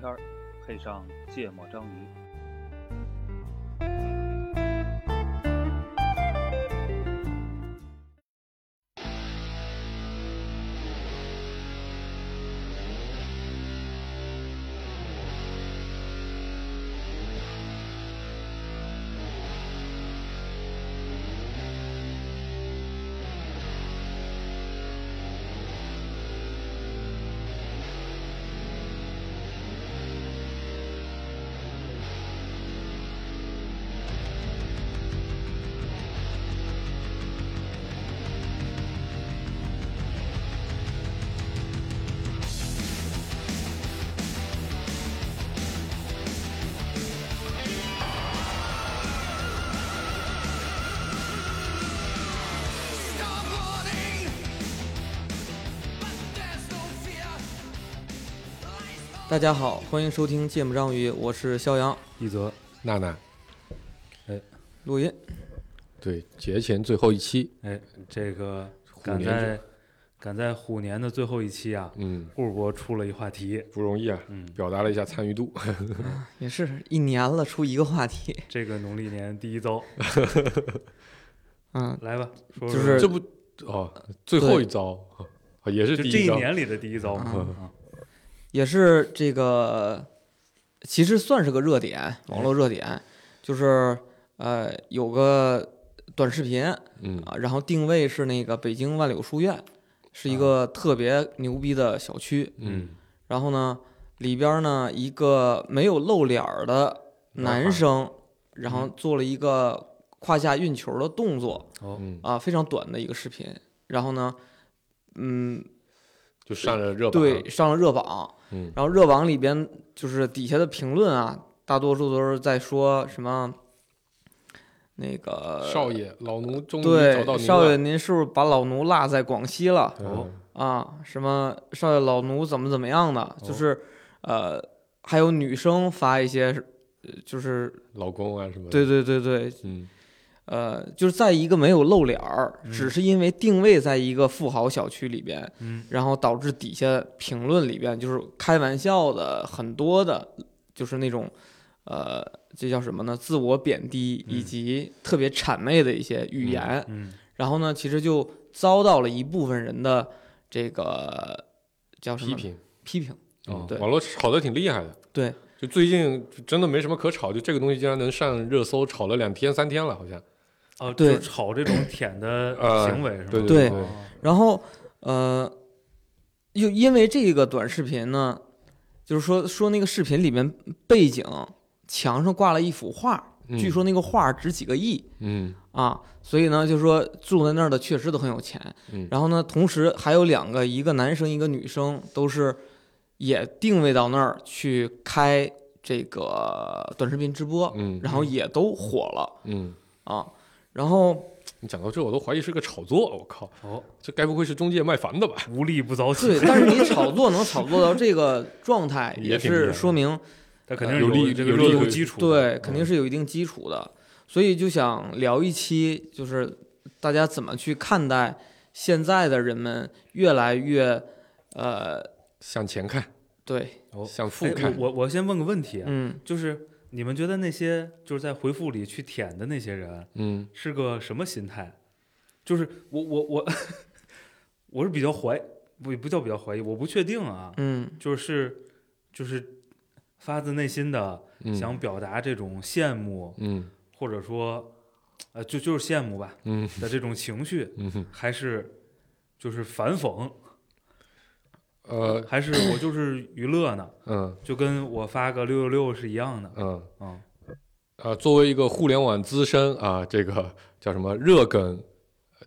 天儿，配上芥末章鱼。大家好，欢迎收听《芥末章鱼》，我是肖阳，一泽，娜娜，哎。录音。对，节前最后一期，哎，这个赶在赶在虎年的最后一期啊，嗯，顾博出了一话题，不容易啊，嗯，表达了一下参与度。也是一年了，出一个话题，这个农历年第一遭，嗯，来吧，说说。就是这不哦，最后一遭啊也是就这一年里的第一遭嘛，嗯。啊也是这个，其实算是个热点，网络热点，就是呃有个短视频嗯啊，然后定位是那个北京万柳书院，是一个特别牛逼的小区，嗯然后呢里边呢一个没有露脸儿的男生，然后做了一个胯下运球的动作。哦，嗯，啊，非常短的一个视频。然后呢，嗯，就上了热榜，对，上了热榜。嗯。然后热榜里边就是底下的评论啊，大多数都是在说什么那个少爷，老奴终于找到少爷，您是不是把老奴落在广西了？哦，啊？什么少爷老奴怎么怎么样的？就是呃，还有女生发一些，呃就是老公啊什么的，对对对对，嗯呃，就是在一个没有露脸儿，嗯只是因为定位在一个富豪小区里边，嗯然后导致底下评论里边就是开玩笑的很多的，就是那种，呃，这叫什么呢？自我贬低以嗯及特别谄媚的一些语言，嗯然后呢，其实就遭到了一部分人的这个叫什么批评，批评，哦对网络炒得挺厉害的，对，就最近真的没什么可炒，就这个东西竟然能上热搜，炒了两天三天了，好像，哦，对。就是炒这种舔的呃行为是吧？对对对然后呃，又因为这个短视频呢，就是说说那个视频里面背景墙上挂了一幅画，嗯。据说那个画值几个亿嗯。啊，所以呢，就是说住在那儿的确实都很有钱。嗯。然后呢，同时还有两个，一个男生一个女生，都是也定位到那儿去开这个短视频直播，嗯然后也都火了嗯，啊。然后你讲到这我都怀疑是个炒作，我靠，哦，这该不会是中介卖房的吧？无利不早起，对，但是你炒作能炒作到这个状态，也是说明它肯定有利这个热有利可度基础，对，肯定是有一定基础的。所以就想聊一期，就是大家怎么去看待现在的人们越来越，呃，向前看，对，哦向富哎看，我我我先问个问题啊，嗯，就是你们觉得那些就是在回复里去舔的那些人嗯是个什么心态？就是我我我 我是比较怀不不叫比较怀疑，我不确定啊，嗯，就是就是发自内心的嗯想表达这种羡慕，嗯。或者说呃就就是羡慕吧嗯的这种情绪，嗯还是就是反讽，呃还是我就是娱乐呢？嗯就跟我发个六六六是一样的，嗯嗯呃，作为一个互联网资深啊，这个叫什么热梗，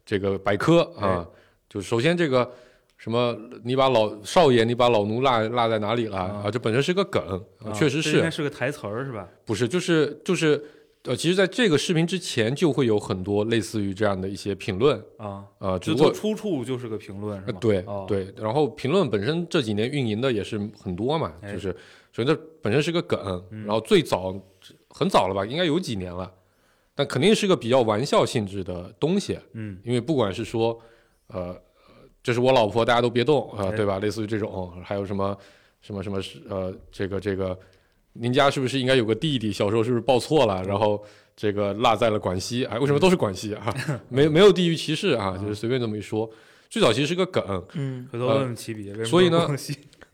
这个百科啊，就首先这个什么，你把老少爷，你把老奴落落在哪里了啊啊？这本身是个梗，啊确实是应该是是个台词儿是吧？不是就是就是呃，其实在这个视频之前就会有很多类似于这样的一些评论啊，呃，只就不过出处就是个评论是吗？呃对哦、，对，然后评论本身这几年运营的也是很多嘛，哎就是所以这本身是个梗，嗯然后最早很早了吧，应该有几年了，但肯定是个比较玩笑性质的东西，嗯因为不管是说呃，这是我老婆，大家都别动啊、哎对吧？类似于这种，还有什么什么什么是呃这个这个，您家是不是应该有个弟弟？小时候是不是报错了？然后这个落在了广西，哎，为什么都是广西啊？没没有地域歧视啊，就是随便这么一说。最早其实是个梗，嗯回头问问起笔，所以呢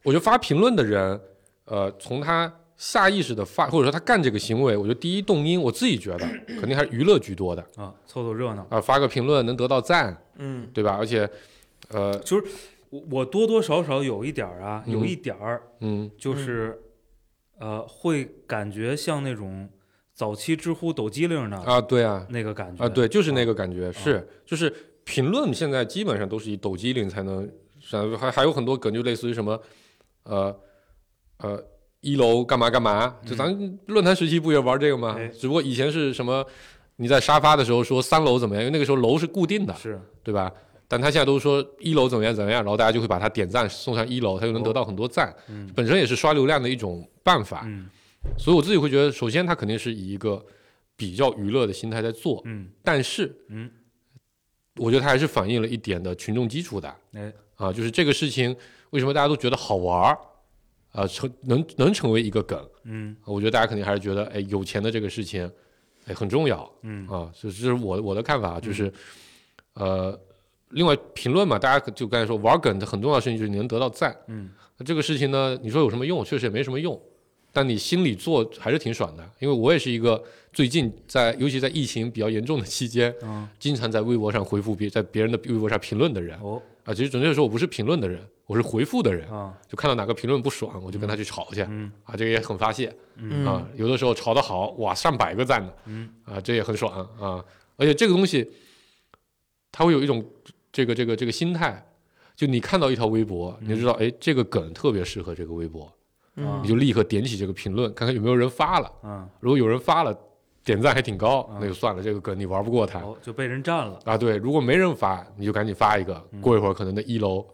我觉得发评论的人，呃，从他下意识的发，或者说他干这个行为，我觉得第一动因，我自己觉得 肯定还是娱乐居多的啊，凑凑热闹。啊、发个评论能得到赞，嗯对吧？而且，呃，就是我我多多少少有一点儿啊，嗯有一点儿嗯就是，呃，会感觉像那种早期知乎抖机灵的啊，对啊，那个感觉啊，对，就是那个感觉，是就是评论现在基本上都是以抖机灵才能，上，还还有很多梗，就类似于什么，呃呃，一楼干嘛干嘛，就咱论坛时期不也玩这个吗？哎只不过以前是什么，你在沙发的时候说三楼怎么样，因为那个时候楼是固定的，是对吧？但他现在都说一楼怎么样怎么样，然后大家就会把他点赞送上一楼，他就能得到很多赞，嗯本身也是刷流量的一种办法。嗯。所以我自己会觉得，首先他肯定是以一个比较娱乐的心态在做，嗯。但是嗯，我觉得他还是反映了一点的群众基础的哎。啊，就是这个事情为什么大家都觉得好玩儿啊，成能能成为一个梗，嗯。我觉得大家肯定还是觉得，哎，有钱的这个事情，哎，很重要嗯。啊，这这是我我的看法，就是，呃，另外评论嘛，大家就刚才说玩梗的很重要的事情就是你能得到赞，嗯那这个事情呢，你说有什么用？确实也没什么用，但你心里做还是挺爽的。因为我也是一个最近在，尤其在疫情比较严重的期间，嗯经常在微博上回复别在别人的微博上评论的人哦啊。其实准确的说，我不是评论的人，我是回复的人。啊就看到哪个评论不爽，我就跟他去吵去嗯啊，这个也很发泄嗯啊。有的时候吵得好，哇，上百个赞的嗯啊，这也很爽啊。而且这个东西，它会有一种这个这个这个心态。就你看到一条微博，你就知道，哎，这个梗特别适合这个微博，嗯你就立刻点起这个评论，看看有没有人发了。嗯如果有人发了，点赞还挺高，嗯那就算了，这个梗你玩不过他哦就被人占了啊。对，如果没人发，你就赶紧发一个，过一会儿可能那一楼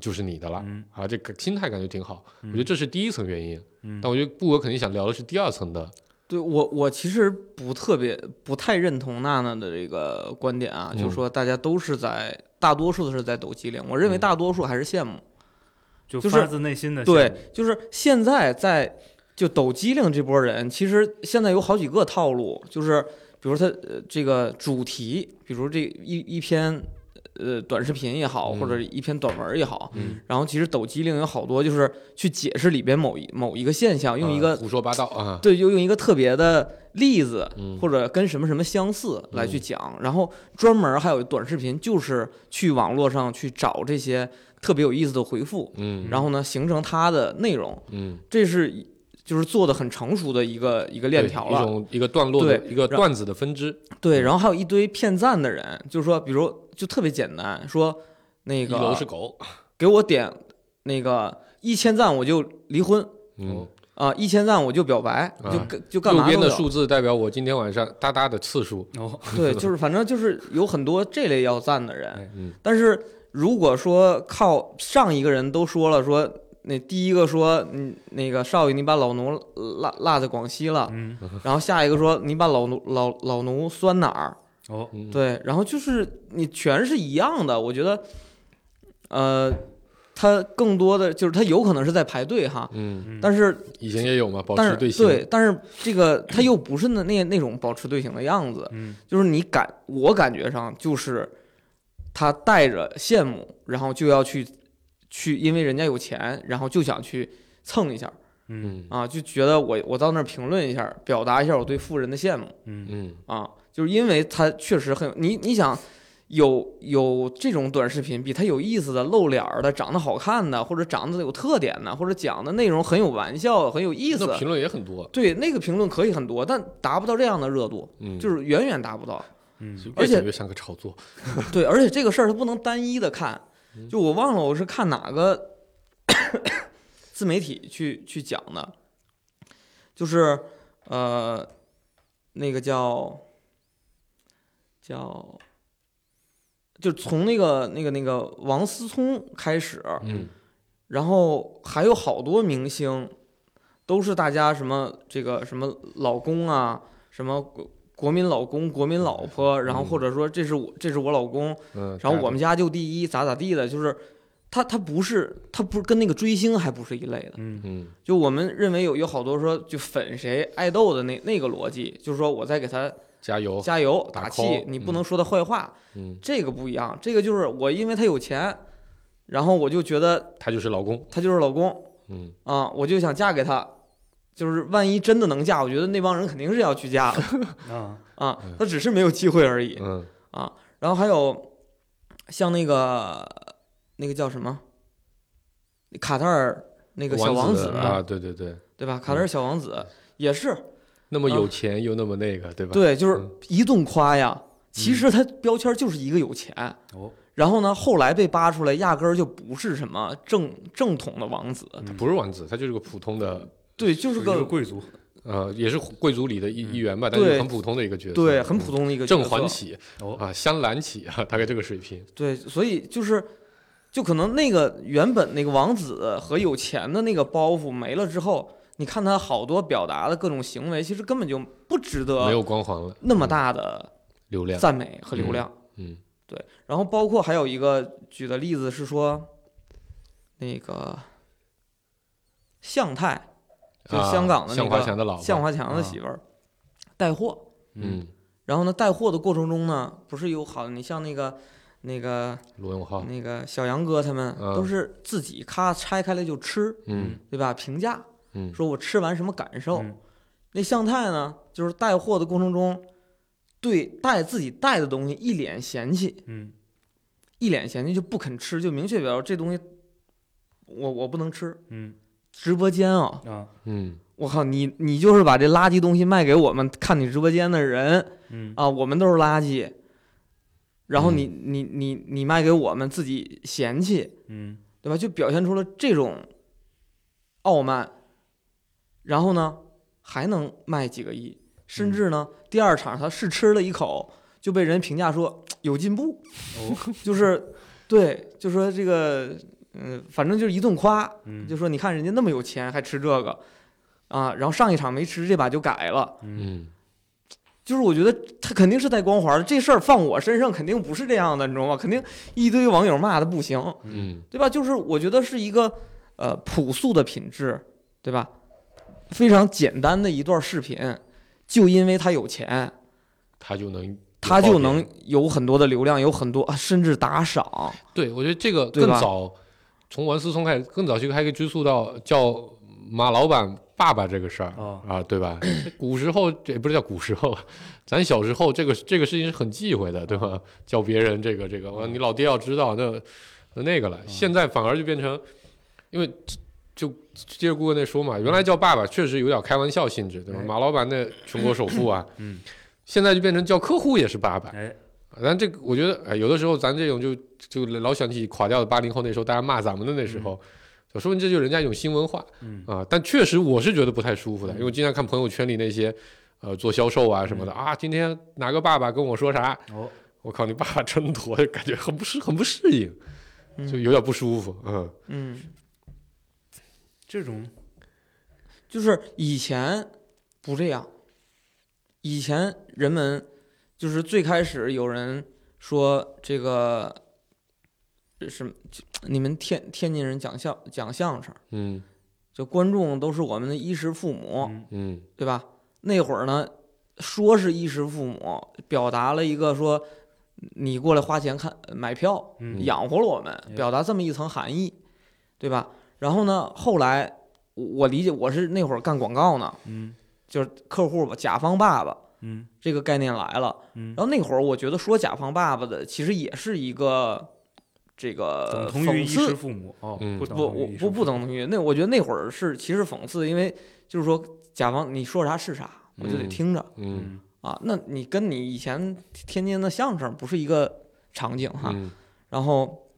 就是你的了嗯啊。这个心态感觉挺好，我觉得这是第一层原因。嗯但我觉得布哥肯定想聊的是第二层的，对我我其实不特别不太认同娜娜的这个观点啊，嗯就是说大家都是在大多数的是在抖机灵，我认为嗯。大多数还是羡慕。就就是发自内心的对，就是现在在就抖机灵这波人，其实现在有好几个套路，就是比如他呃这个主题，比如这一一篇呃短视频也好，嗯或者一篇短文也好，嗯，然后其实抖机灵有好多就是去解释里边某一某一个现象，用一个、啊胡说八道啊，对，就用一个特别的例子，嗯。或者跟什么什么相似来去讲，然后专门还有短视频，就是去网络上去找这些特别有意思的回复，嗯。然后呢形成它的内容，嗯，这是就是做的很成熟的一个一个链条了。一种一个段落的对一个段子的分支，对，然后还有一堆骗赞的人，就是说，比如就特别简单，说那一楼个是狗，给我点那个一千赞我就离婚嗯，啊，一千赞我就表白，就就干嘛都有。边的数字代表我今天晚上哒哒的次数，哦对，就是反正就是有很多这类要赞的人，嗯但是如果说靠上一个人都说了说。那第一个说，嗯，那个少爷，你把老奴落落在广西了，嗯。然后下一个说你把老奴老老奴拴哪儿？哦。嗯，对，然后就是你全是一样的，我觉得，呃，他更多的就是他有可能是在排队哈，嗯，嗯。但是以前也有嘛，保但是持队形，对，但是这个他又不是那那那种保持队形的样子，嗯。就是你感我感觉上就是他带着羡慕，然后就要去去，因为人家有钱，然后就想去蹭一下嗯嗯。啊，就觉得我我到那儿评论一下，表达一下我对富人的羡慕。嗯。嗯。啊，就是因为他确实很有你你想有有这种短视频比他有意思的、露脸儿的、长得好看的，或者长得有特点的，或者讲的内容很有玩笑、很有意思那，评论也很多，对那个评论可以很多，但达不到这样的热度，嗯，就是远远达不到。嗯。而且越像个炒作，对，而且这个事儿它不能单一的看，嗯就我忘了我是看哪个 自媒体去去讲的，就是呃那个叫叫就从那个那个那个王思聪开始，嗯。然后还有好多明星都是大家什么这个什么老公啊，什么国国民老公、国民老婆，然后或者说这是我这是我老公。嗯，然后我们家就第一，咋咋地的，就是他他不是他不是跟那个追星还不是一类的。嗯。嗯。就我们认为有有好多说就粉谁爱豆的那那个逻辑，就是说我在给他加油，加油哦打打气你不能说他坏话，嗯，这个不一样。这个就是我因为他有钱，然后我就觉得他就是老公，他就是老公。嗯。啊，我就想嫁给他。就是万一真的能嫁，我觉得那帮人肯定是要去嫁的 啊他只是没有机会而已。啊然后还有像那个那个叫什么，卡塔尔那个小王子子，啊，对对对，对吧？卡塔尔小王子也是，那么有钱又那么那个，对吧？对，就是嗯一顿夸呀。其实他标签就是一个有钱，哦，然后呢，后来被扒出来，压根儿就不是什么正正统的王子，嗯他不是王子，他就是个普通的，对，就是个个贵族，呃，也是贵族里的一嗯。一员吧，但是很普通的一个角色，对很嗯普通的一个正角色。环起哦。啊，香兰起啊，大概这个水平，对，所以就是，就可能那个原本那个王子和有钱的那个包袱没了之后，你看他好多表达的各种行为，其实根本就不值得没有光环了，那么嗯大的流量，赞美和流量。嗯。对，然后包括还有一个举的例子是说，那个向太，就啊香港的那向华个强的老婆，向华强的啊媳妇儿带货，嗯，然后呢带货的过程中呢，不是有好，你像那个那个罗永浩，那个小杨哥他们嗯都是自己咔拆开来就吃，嗯对吧？评价嗯说我吃完什么感受。嗯那向太呢，就是带货的过程中，对带自己带的东西一脸嫌弃，嗯一脸嫌弃就不肯吃，就明确表示这东西我我不能吃。嗯直播间啊，啊。嗯。我靠你你就是把这垃圾东西卖给我们看你直播间的人嗯。啊，我们都是垃圾。然后嗯。你你你你卖给我们自己嫌弃，嗯。对吧？就表现出了这种傲慢，然后呢还能卖几个亿，甚至呢第二场他试吃了一口就被人评价说 有进步，哦。就是对，就说这个嗯、反正就是一顿夸，嗯就说你看人家那么有钱还吃这个啊，然后上一场没吃，这把就改了。嗯嗯就是我觉得他肯定是带光环的，这事儿放我身上肯定不是这样的，你知道吗？肯定一堆网友骂的不行。嗯对吧？就是我觉得是一个呃朴素的品质，对吧？非常简单的一段视频，就因为他有钱，他就能他就能有很多的流量，有很多啊甚至打赏。对，我觉得这个更早，从王思聪开始，更早期还可以追溯到叫马老板爸爸这个事儿、哦啊，对吧？古时候这不是叫古时候，咱小时候这个这个事情是很忌讳的，对吧？叫别人这个这个，哇你老爹要知道那那那个了。现在反而就变成，因为就接着顾问那说嘛，原来叫爸爸确实有点开玩笑性质，对吧？哎马老板那全国首富啊，嗯现在就变成叫客户也是爸爸。哎但这个我觉得，哎，有的时候咱这种就就老想起垮掉的八零后那时候，大家骂咱们的那时候，就说明这就是人家一种新文化嗯啊。但确实我是觉得不太舒服的，因为我经常看朋友圈里那些呃做销售啊什么的啊，今天哪个爸爸跟我说啥，哦我靠，你爸爸真多，就感觉很不适很不适应，就嗯有点不舒服，嗯嗯，这种就是以前不这样，以前人们就是最开始有人说这个什么，你们天天津人讲相讲相声。嗯就观众都是我们的衣食父母，对吧？那会儿呢，说是衣食父母，表达了一个说你过来花钱看买票，嗯养活了我们，哎表达这么一层含义，对吧？然后呢，后来我我理解我是那会儿干广告呢，嗯就是客户吧，甲方爸爸嗯这个概念来了。嗯然后那会儿我觉得说甲方爸爸的，其实也是一个这个等同于父母哦嗯不不，我不不等同于那，我觉得那会儿是其实讽刺，因为就是说甲方你说啥是啥，我就得嗯听着、嗯嗯啊。那你跟你以前天津的相声不是一个场景哈。嗯然后，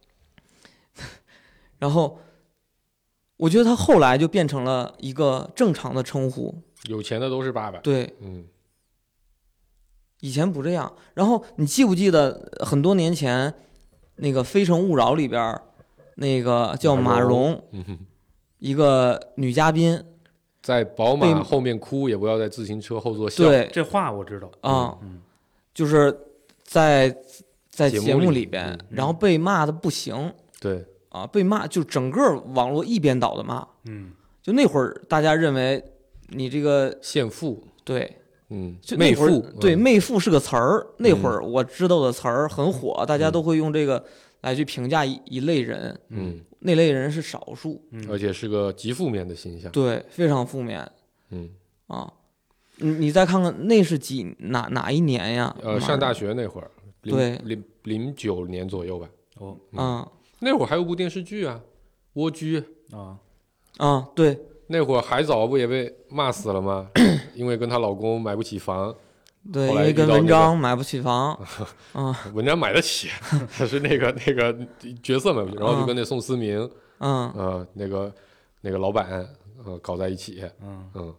然后，我觉得他后来就变成了一个正常的称呼，有钱的都是爸爸，对，嗯以前不这样。然后你记不记得很多年前那个《非诚勿扰》里边儿那个叫马马蓉一个女嘉宾，在宝马后面哭也不要在自行车后座笑，对，这话我知道啊，嗯就是在在节目里里边嗯，然后被骂的不行对，啊，被骂，就整个网络一边倒的骂。嗯就那会儿，大家认为你这个献富，对，嗯，就那会儿媚妇，对“嗯。媚妇”是个词儿，那会儿我知道的词儿很火，大家嗯。都会用这个来去评价一一类人，嗯，那类人是少数，嗯，而且是个极负面的形象，对，非常负面嗯，啊。你你再看看那是几哪哪一年呀？呃，上大学那会儿，对零零九年左右吧，哦。啊那会儿还有部电视剧啊，《蜗居》，啊。啊，对那会儿海藻不也被骂死了吗？因为跟她老公买不起房，对，因为跟文章买不起房。啊，文章买得起，他 是那个那个角色买不起，然后就跟那宋思明，嗯，呃，那个那个老板，呃，搞在一起，嗯。嗯，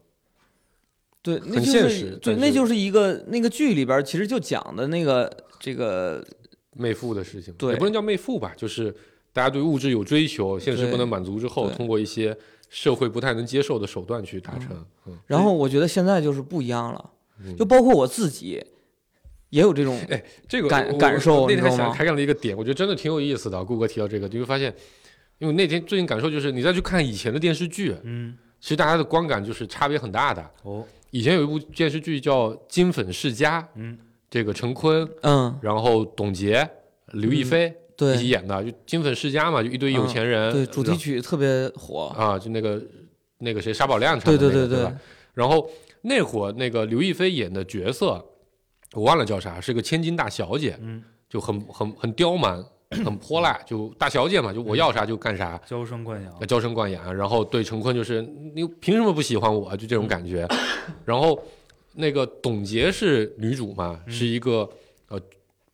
对，那很就是现实对，那就是一个那个剧里边其实就讲的那个这个媚妇的事情，对。也不能叫媚妇吧，就是大家对物质有追求，现实不能满足之后，通过一些社会不太能接受的手段去达成，嗯，然后我觉得现在就是不一样了，嗯。就包括我自己也有这种，这个感感受那天想开干了一个点，我觉得真的挺有意思的。顾哥提到这个，你会发现，因为那天最近感受就是，你再去看以前的电视剧，嗯。其实大家的观感就是差别很大的。哦。以前有一部电视剧叫《金粉世家》，嗯。这个陈坤，嗯，然后董洁、刘亦菲一起演的，就金粉世家嘛，就一堆有钱人，对，主题曲特别火，啊，就那个那个谁沙宝亮唱的对那个，对对吧？然后那会儿那个刘亦菲演的角色，我忘了叫啥，是个千金大小姐，嗯，就很很很刁蛮，很泼辣，就大小姐嘛，就我要啥就干啥，娇生惯养，娇生惯养。然后对陈坤就是你凭什么不喜欢我？就这种感觉。然后那个董洁是女主嘛，是一个呃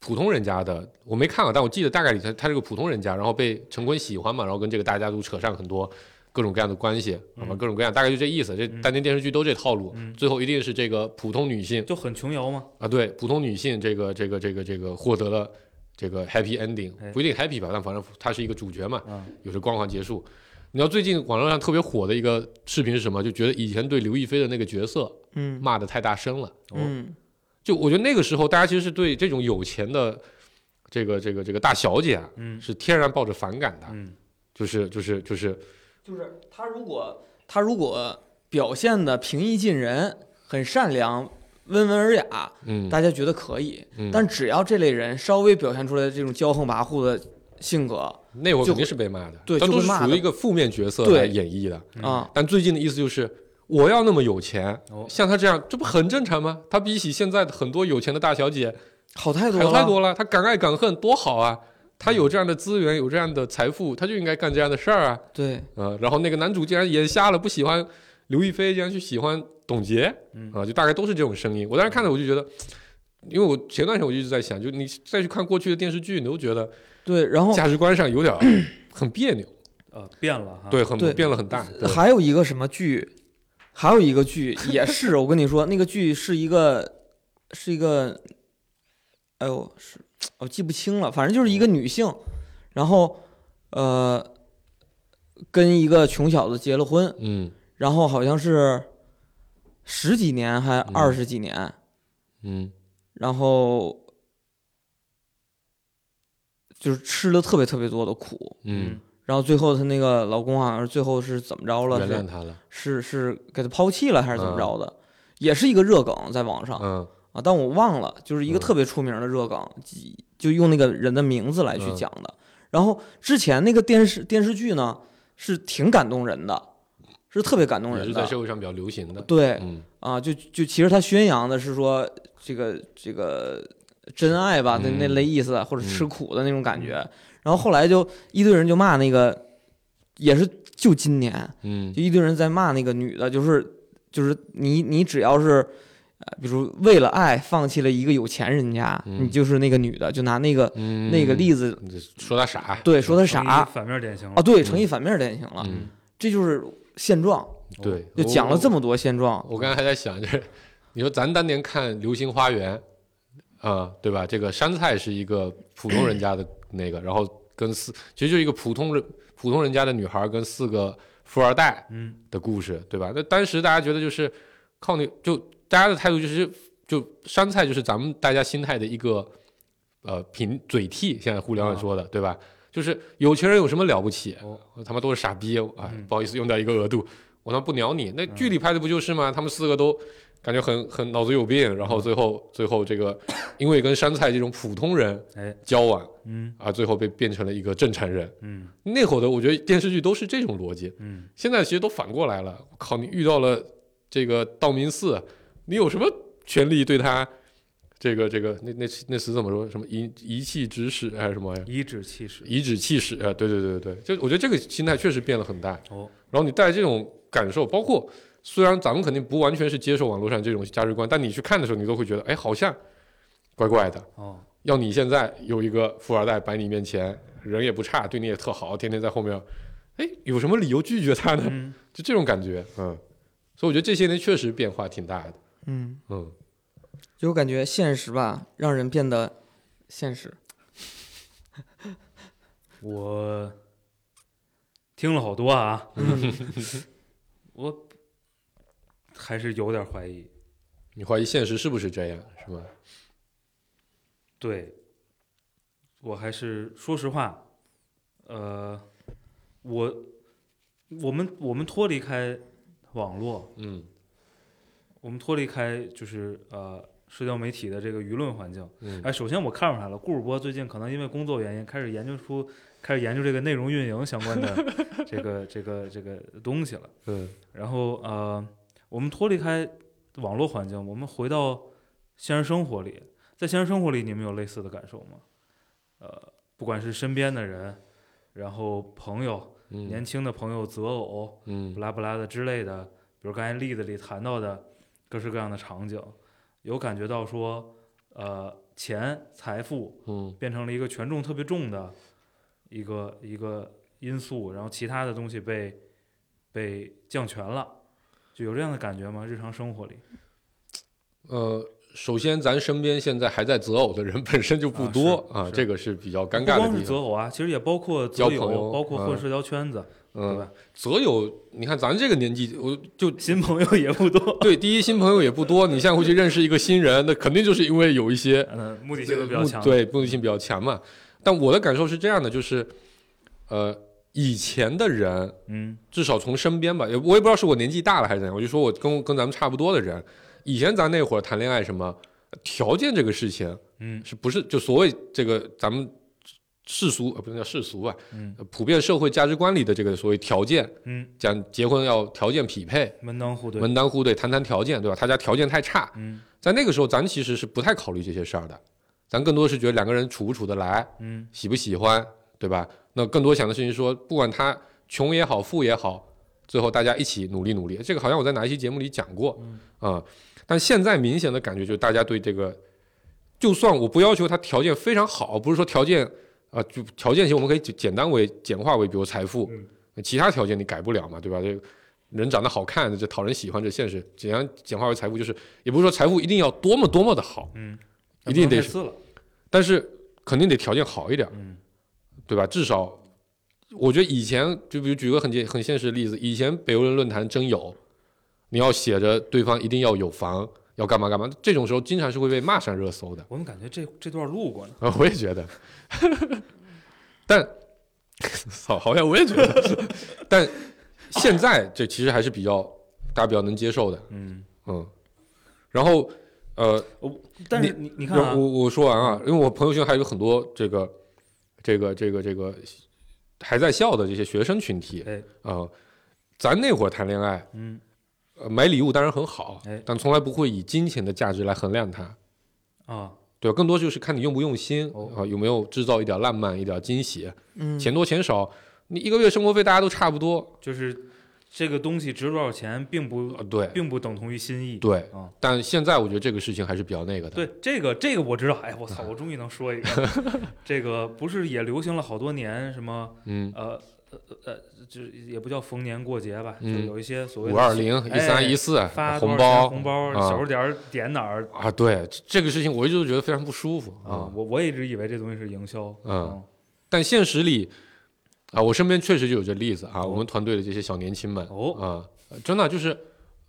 普通人家的，我没看啊，但我记得大概里他他是个普通人家，然后被陈坤喜欢嘛，然后跟这个大家族扯上很多各种各样的关系，好吧，各种各样，大概就这意思。这当年电视剧都这套路，最后一定是这个普通女性就很琼瑶嘛，啊，对，普通女性这个这个这个这个获得了这个 happy ending，哎不一定 happy 吧，但反正她是一个主角嘛，嗯有着光环结束。你知道最近网络上特别火的一个视频是什么？就觉得以前对刘亦菲的那个角色嗯骂的太大声了。嗯就我觉得那个时候，大家其实是对这种有钱的这个这个这个大小姐啊，嗯是天然抱着反感的。嗯就是就是就是，就是他如果他如果表现的平易近人，很善良、温文尔雅，嗯，大家觉得可以。嗯但只要这类人稍微表现出来这种骄横跋扈的性格那会儿肯定是被骂的，对就都是属于一个负面角色来演绎的。啊，但最近的意思就是，我要那么有钱，哦像他这样，这不很正常吗？他比起现在的很多有钱的大小姐好太多了，好太多了，他敢爱敢恨，多好啊！他有这样的资源，有这样的财富，他就应该干这样的事儿啊！对，啊，然后那个男主竟然眼瞎了，不喜欢刘亦菲，竟然去喜欢董洁，嗯啊，就大概都是这种声音。我当时看了我就觉得，因为我前段时间我就一直在想，就你再去看过去的电视剧，你都觉得对，然后价值观上有点很别扭，呃变了哈，对，很对变了很大。还有一个什么剧，还有一个剧也是，我跟你说，那个剧是一个是一个，哎呦，是我记不清了，反正就是一个女性，然后呃，跟一个穷小子结了婚，嗯。然后好像是十几年还嗯。二十几年，嗯。然后就是吃了特别特别多的苦，嗯，然后最后她那个老公好像是最后是怎么着了？是原谅她了，是是给她抛弃了还是怎么着的？也是一个热梗在网上嗯啊，但我忘了，就是一个嗯特别出名的热梗，几就用那个人的名字来去嗯讲的。然后之前那个电视电视剧呢是挺感动人的，是特别感动也是在人的。社会上比较流行的。对嗯啊，就就其实他宣扬的是说这个这个真爱吧，那那嗯类意思，或者嗯吃苦的那种感觉。然后后来就一堆人就骂那个，也是就今年，嗯就一堆人在骂那个女的，就是就是你你只要是，呃，比如为了爱放弃了一个有钱人家，嗯你就是那个女的，就拿那个、嗯，那个例子，说她傻。对，说她傻反面典型了啊，对，成一反面典型了，嗯，这就是现状，对，就讲了这么。么多现状，我刚才还在想，就是你说咱当年看《流星花园》啊、对吧？这个杉菜是一个普通人家的那个，然后跟四其实就是一个普通人普通人家的女孩跟四个富二代嗯的故事，对吧？那当时大家觉得就是靠那就大家的态度就是就杉菜就是咱们大家心态的一个呃凭嘴替，现在互联网说的，对吧？就是有钱人有什么了不起？哦我他妈都是傻逼啊！嗯不好意思，用掉一个额度，我他妈不鸟你。那剧里拍的不就是吗？他们四个都感觉很很脑子有病，然后最后最后这个因为跟山菜这种普通人哎，交往嗯啊，最后被变成了一个正常人。嗯那会儿的我觉得电视剧都是这种逻辑，嗯，现在其实都反过来了。我靠，你遇到了这个道明寺，你有什么权利对他这个这个那那那词怎么说？什么遗遗弃指使还是什么呀？颐指气使。颐指气使啊，对对对对对，就我觉得这个心态确实变了很大。哦，然后你带这种感受，包括虽然咱们肯定不完全是接受网络上这种价值观，但你去看的时候，你都会觉得，哎，好像怪怪的。哦，要你现在有一个富二代摆你面前，人也不差，对你也特好，天天在后面，哎，有什么理由拒绝他呢？嗯就这种感觉，嗯。所以我觉得这些年确实变化挺大的，嗯，嗯。就我感觉现实吧，让人变得现实。我听了好多啊，我还是有点怀疑。你怀疑现实是不是这样，是吧？对，我还是说实话，呃，我我们我们脱离开网络，嗯我们脱离开就是呃社交媒体的这个舆论环境。嗯哎，首先我看出来了，顾主播最近可能因为工作原因，开始研究出 开始研究这个内容运营相关的这个 这个这个东西了。嗯然后呃，我们脱离开网络环境，我们回到现实生活里，在现实生活里，你们有类似的感受吗？呃，不管是身边的人，然后朋友、嗯年轻的朋友择偶，嗯不拉不拉的之类的，比如刚才例子里谈到的各式各样的场景，有感觉到说，呃，钱、财富嗯变成了一个权重特别重的一个一个因素，然后其他的东西被被降权了，就有这样的感觉吗？日常生活里呃，首先咱身边现在还在择偶的人本身就不多啊，这个是比较尴不光是尬的地方。择偶啊，其实也包括择交朋友包括混嗯社交圈子，对嗯，择友，你看咱这个年纪，我就 新朋友也不多，对第一新朋友也不多，你现在会去认识一个新人，那肯定就是因为有一些嗯，目的性都比较强。对目的性比较强嘛。但我的感受是这样的，就是呃，以前的人嗯。至少从身边吧，也我也不知道是我年纪大了还是怎样，我就说我跟跟咱们差不多的人，以前咱那会儿谈恋爱什么条件这个事情，嗯。是不是就所谓这个咱们世俗呃不能叫世俗吧，嗯。呃普遍社会价值观里的这个所谓条件，嗯，讲结婚要条件匹配，门当户对。门当户对，谈谈条件，对吧？他家条件太差，嗯。在那个时候咱其实是不太考虑这些事儿的，咱更多是觉得两个人处不处得来，嗯。喜不喜欢，对吧？那更多想的事情说，不管他穷也好，富也好，最后大家一起努力努力。这个好像我在哪一期节目里讲过啊、嗯但现在明显的感觉就是大家对这个，就算我不要求他条件非常好，不是说条件啊、就条件型我们可以简简单为简化为，比如财富，其他条件你改不了嘛，对吧？这个人长得好看，这讨人喜欢，这现实简单简化为财富，就是也不是说财富一定要多么多么的好，嗯，一定得。但是肯定得条件好一点。嗯对吧？至少，我觉得以前就比如举个很简很现实的例子，以前北欧人论坛真有，你要写着对方一定要有房，要干嘛干嘛，这种时候经常是会被骂上热搜的。我怎么感觉这这段录过呢？啊，我也觉得，但 操，好像我也觉得，但现在这其实还是比较大家比较能接受的，嗯，嗯。然后，呃，但是你你看啊我，我说完啊，因为我朋友圈还有很多这个这个这个这个还在校的这些学生群体哎，啊、咱那会儿谈恋爱，嗯呃，买礼物当然很好哎，但从来不会以金钱的价值来衡量它，啊，对吧？更多就是看你用不用心啊、哦有没有制造一点浪漫、一点惊喜，嗯，钱多钱少，你一个月生活费大家都差不多，就是这个东西值多少钱，并不啊，对并不等同于心意。对。啊，但现在我觉得这个事情还是比较那个的，对这个这个我知道。哎，我操，我终于能说一个，这个不是也流行了好多年什么嗯，呃呃呃，就是也不叫逢年过节吧，就嗯有一些所谓五二零、一三、哎一四发红包、红包啊小数点点哪儿啊，对这这个事情，我一直都觉得非常不舒服啊？我我一直以为这东西是营销。嗯但现实里，啊，我身边确实就有这例子啊，哦我们团队的这些小年轻们哦，啊，真的就是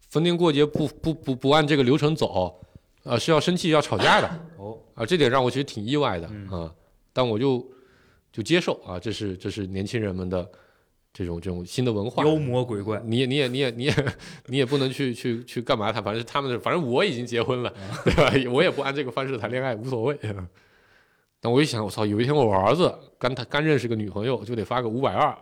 逢年过节不不不不按这个流程走，啊，是要生气要吵架的 哦，啊，这点让我其实挺意外的嗯啊。但我就就接受啊，这是这是年轻人们的这种这种新的文化。妖魔鬼怪，你也你也你也你也 你也不能去去去干嘛他，反正是他们的，反正我已经结婚了，对吧？我也不按这个方式谈恋爱，无所谓。但我一想，我操，有一天我儿子刚他刚认识个女朋友，就得发个五百二，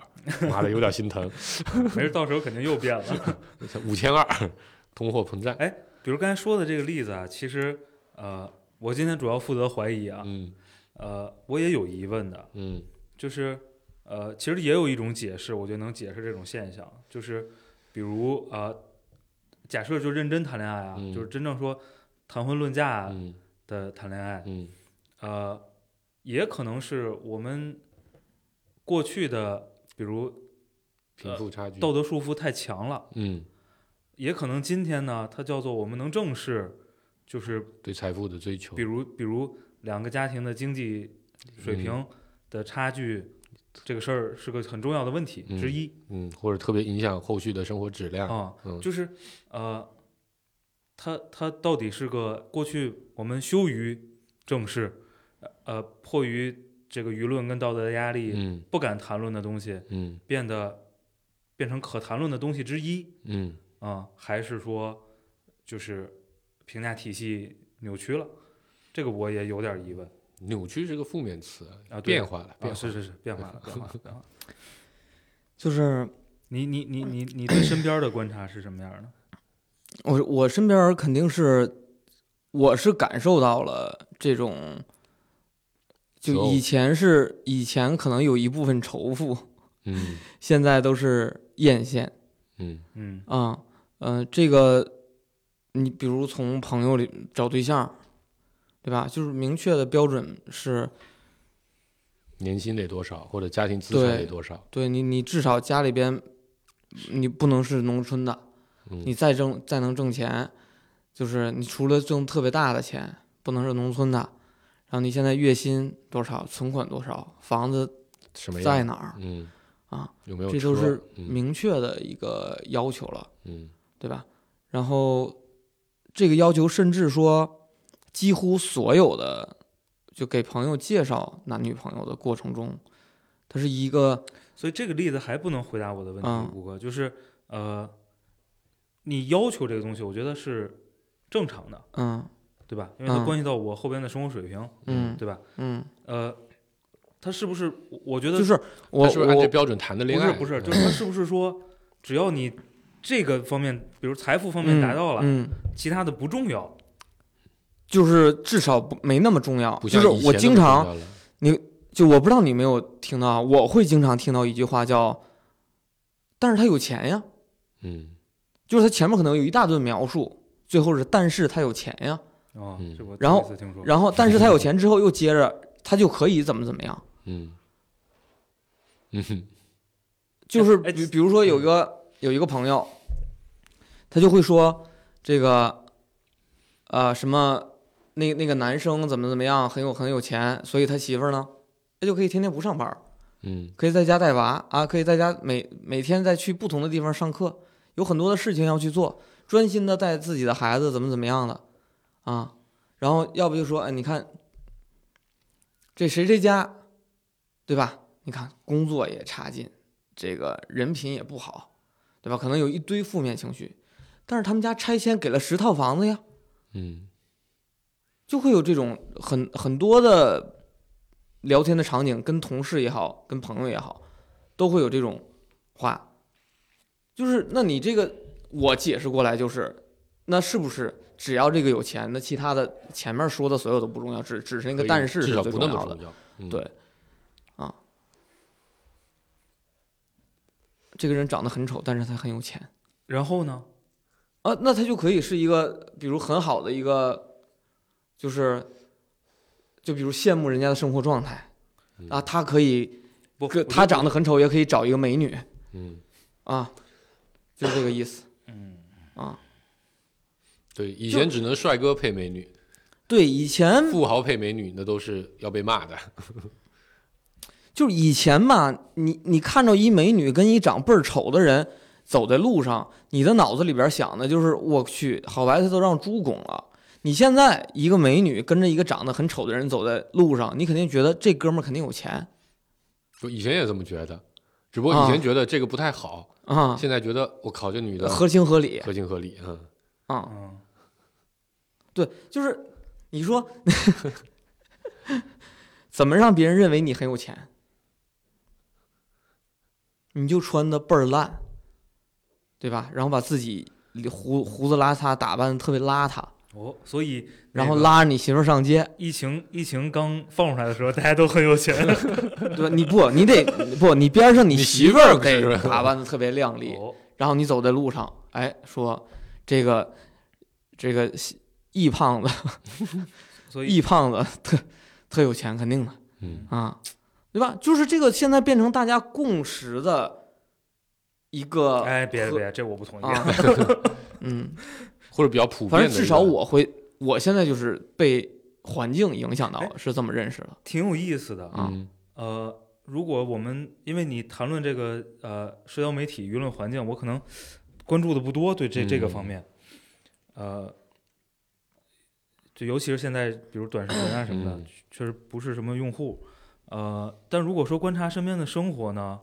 妈的有点心疼，没事，到时候肯定又变了。五千二，通货膨胀。比如刚才说的这个例子啊，其实呃，我今天主要负责怀疑啊，嗯呃，我也有疑问的，嗯就是呃，其实也有一种解释，我觉得能解释这种现象，就是比如呃，假设就认真谈恋爱啊，嗯就是真正说谈婚论嫁嗯的谈恋爱，嗯呃，也可能是我们过去的，比如贫富差距。道德束缚太强了，嗯，也可能今天呢，它叫做我们能正视，就是对财富的追求比。如比如两个家庭的经济水平的差距，这个事儿是个很重要的问题之一嗯，或者特别影响后续的生活质量。啊、嗯就是呃，它它到底是个过去我们羞于正视，呃，迫于这个舆论跟道德的压力，嗯不敢谈论的东西，嗯变得变成可谈论的东西之一嗯啊、还是说就是评价体系扭曲了？这个我也有点疑问扭曲是个负面词，啊，对变化了，变啊，是是是，变化了，变化了，变化了。就是你你你你你对身边的观察是什么样的？我我身边肯定是，我是感受到了这种，就以前是以前可能有一部分仇富，嗯 现在都是艳羡嗯嗯啊，嗯、这个你比如从朋友里找对象，对吧？就是明确的标准是，年薪得多少，或者家庭资产得多少？对你你至少家里边你不能是农村的，嗯你再挣再能挣钱，就是你除了挣特别大的钱，不能是农村的。然后你现在月薪多少，存款多少，房子什么？在哪儿，嗯啊，有没有？这都是嗯明确的一个要求了，嗯对吧？然后这个要求甚至说，几乎所有的就给朋友介绍男女朋友的过程中，它是一个所以这个例子还不能回答我的问题，嗯吴哥，就是呃，你要求这个东西，我觉得是正常的，嗯对吧？因为它嗯关系到我后边的生活水平，嗯对吧？嗯，呃，他是不是？我我觉得就是我是不是按这标准谈的恋爱？不是不是，嗯就是他是不是说，只要你这个方面，比如财富方面达到了，嗯，嗯其他的不重要。就是至少不没那么重要。就是我经常你就我不知道你没有听到啊，我会经常听到一句话叫“但是他有钱呀嗯”，就是他前面可能有一大段描述，最后是“但是他有钱呀啊嗯，这我然后第一次听说”，。然后但是他有钱之后又接着他就可以怎么怎么样，嗯嗯哼 就是哎比比如说有一个有一个朋友，他就会说这个呃什么那那个男生怎么怎么样很有很有钱，所以他媳妇儿呢，他就可以天天不上班儿。嗯可以在家带娃啊，可以在家每每天再去不同的地方上课，有很多的事情要去做，专心的带自己的孩子怎么怎么样的啊，然后要不就说，哎，你看这谁谁家，对吧？你看工作也差劲，这个人品也不好，对吧？可能有一堆负面情绪，但是他们家拆迁给了十套房子呀，嗯就会有这种很很多的聊天的场景，跟同事也好，跟朋友也好，都会有这种话。就是，那你这个我解释过来就是，那是不是只要这个有钱，那其他的前面说的所有都不重要，只只是那个但是是最重要的。对，啊，这个人长得很丑，但是他很有钱然后呢？啊，那他就可以是一个，比如很好的一个，就是，就比如羡慕人家的生活状态嗯啊，他可以，不，他长得很丑，也可以找一个美女嗯，啊，就是这个意思嗯，啊。对，以前只能帅哥配美女，对，以前富豪配美女，那都是要被骂的。就是以前吧，你你看着一美女跟一长倍儿丑的人走在路上，你的脑子里边想的就是我去，好白菜都让猪拱了。你现在一个美女跟着一个长得很丑的人走在路上，你肯定觉得这哥们儿肯定有钱，我以前也这么觉得，只不过以前啊觉得这个不太好，啊，现在觉得我靠，这女的合情合理合情合理，嗯啊。嗯，对，就是你说 怎么让别人认为你很有钱？你就穿的倍儿烂，对吧？然后把自己胡胡子拉碴打扮的特别邋遢，哦，所以然后拉着你媳妇儿上街，疫情疫情刚放出来的时候，大家都很有钱。对吧？你不，你得不，你边上你你媳媳妇儿妇儿得打扮的特别靓丽，哦，然后你走在路上，哎，说这个这个易胖子，所以易胖子特特有钱，肯定的。嗯啊，对吧？就是这个现在变成大家共识的一个，哎，别别，这我不同意。啊，嗯，或者比较普遍的，反正至少我会，我现在就是被环境影响到了，是这么认识的挺有意思的。啊嗯呃，如果我们因为你谈论这个呃社交媒体舆论环境，我可能关注的不多，对这这个方嗯面，呃，就尤其是现在，比如短视频啊什么的，嗯确实不是什么用户。呃，但如果说观察身边的生活呢，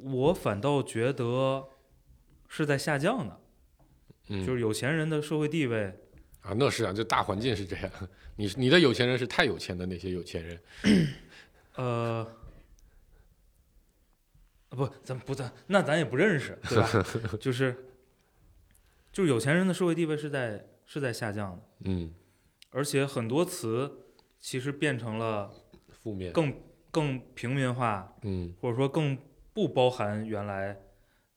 我反倒觉得是在下降的，嗯，就是有钱人的社会地位，啊，那是啊，这大环境是这样。你你的有钱人是太有钱的那些有钱人，呃，不，咱不咱那咱也不认识，对吧？就是就是有钱人的社会地位是在是在下降的，嗯，而且很多词其实变成了负面，更更平民化，嗯或者说更不包含原来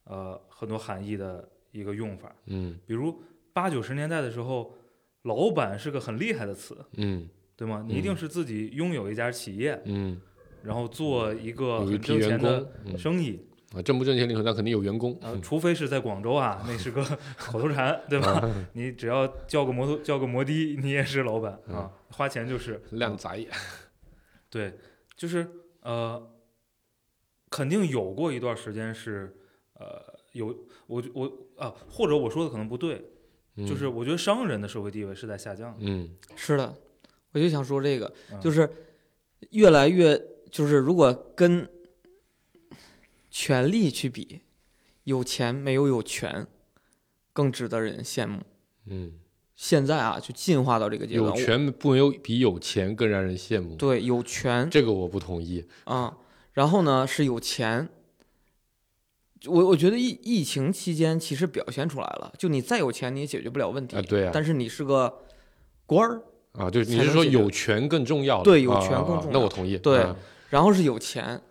呃很多含义的一个用法。嗯比如八九十年代的时候，老板是个很厉害的词，嗯对吗？你一定是自己拥有一家企业，嗯，然后做一个很挣钱的生意。啊，挣不挣钱另说，那肯定有员工，除非是在广州啊，那是个 口头禅，对吧？你只要叫个摩托叫个摩的，你也是老板啊，花钱就是。靓仔，对，就是呃，肯定有过一段时间是呃有我我啊，或者我说的可能不对，嗯。就是我觉得商人的社会地位是在下降的，嗯。是的，我就想说这个，嗯。就是越来越，就是如果跟权力去比，有钱没有有权更值得人羡慕。嗯，现在啊，就进化到这个阶段，有权不没有比有钱更让人羡慕，对有权这个我不同意，啊，然后呢是有钱。我我觉得疫疫情期间其实表现出来了，就你再有钱你也解决不了问题，啊对啊但是你是个官儿，啊，就是你是说有权更重要的，对有权更重要那我同意，对啊然后是有钱，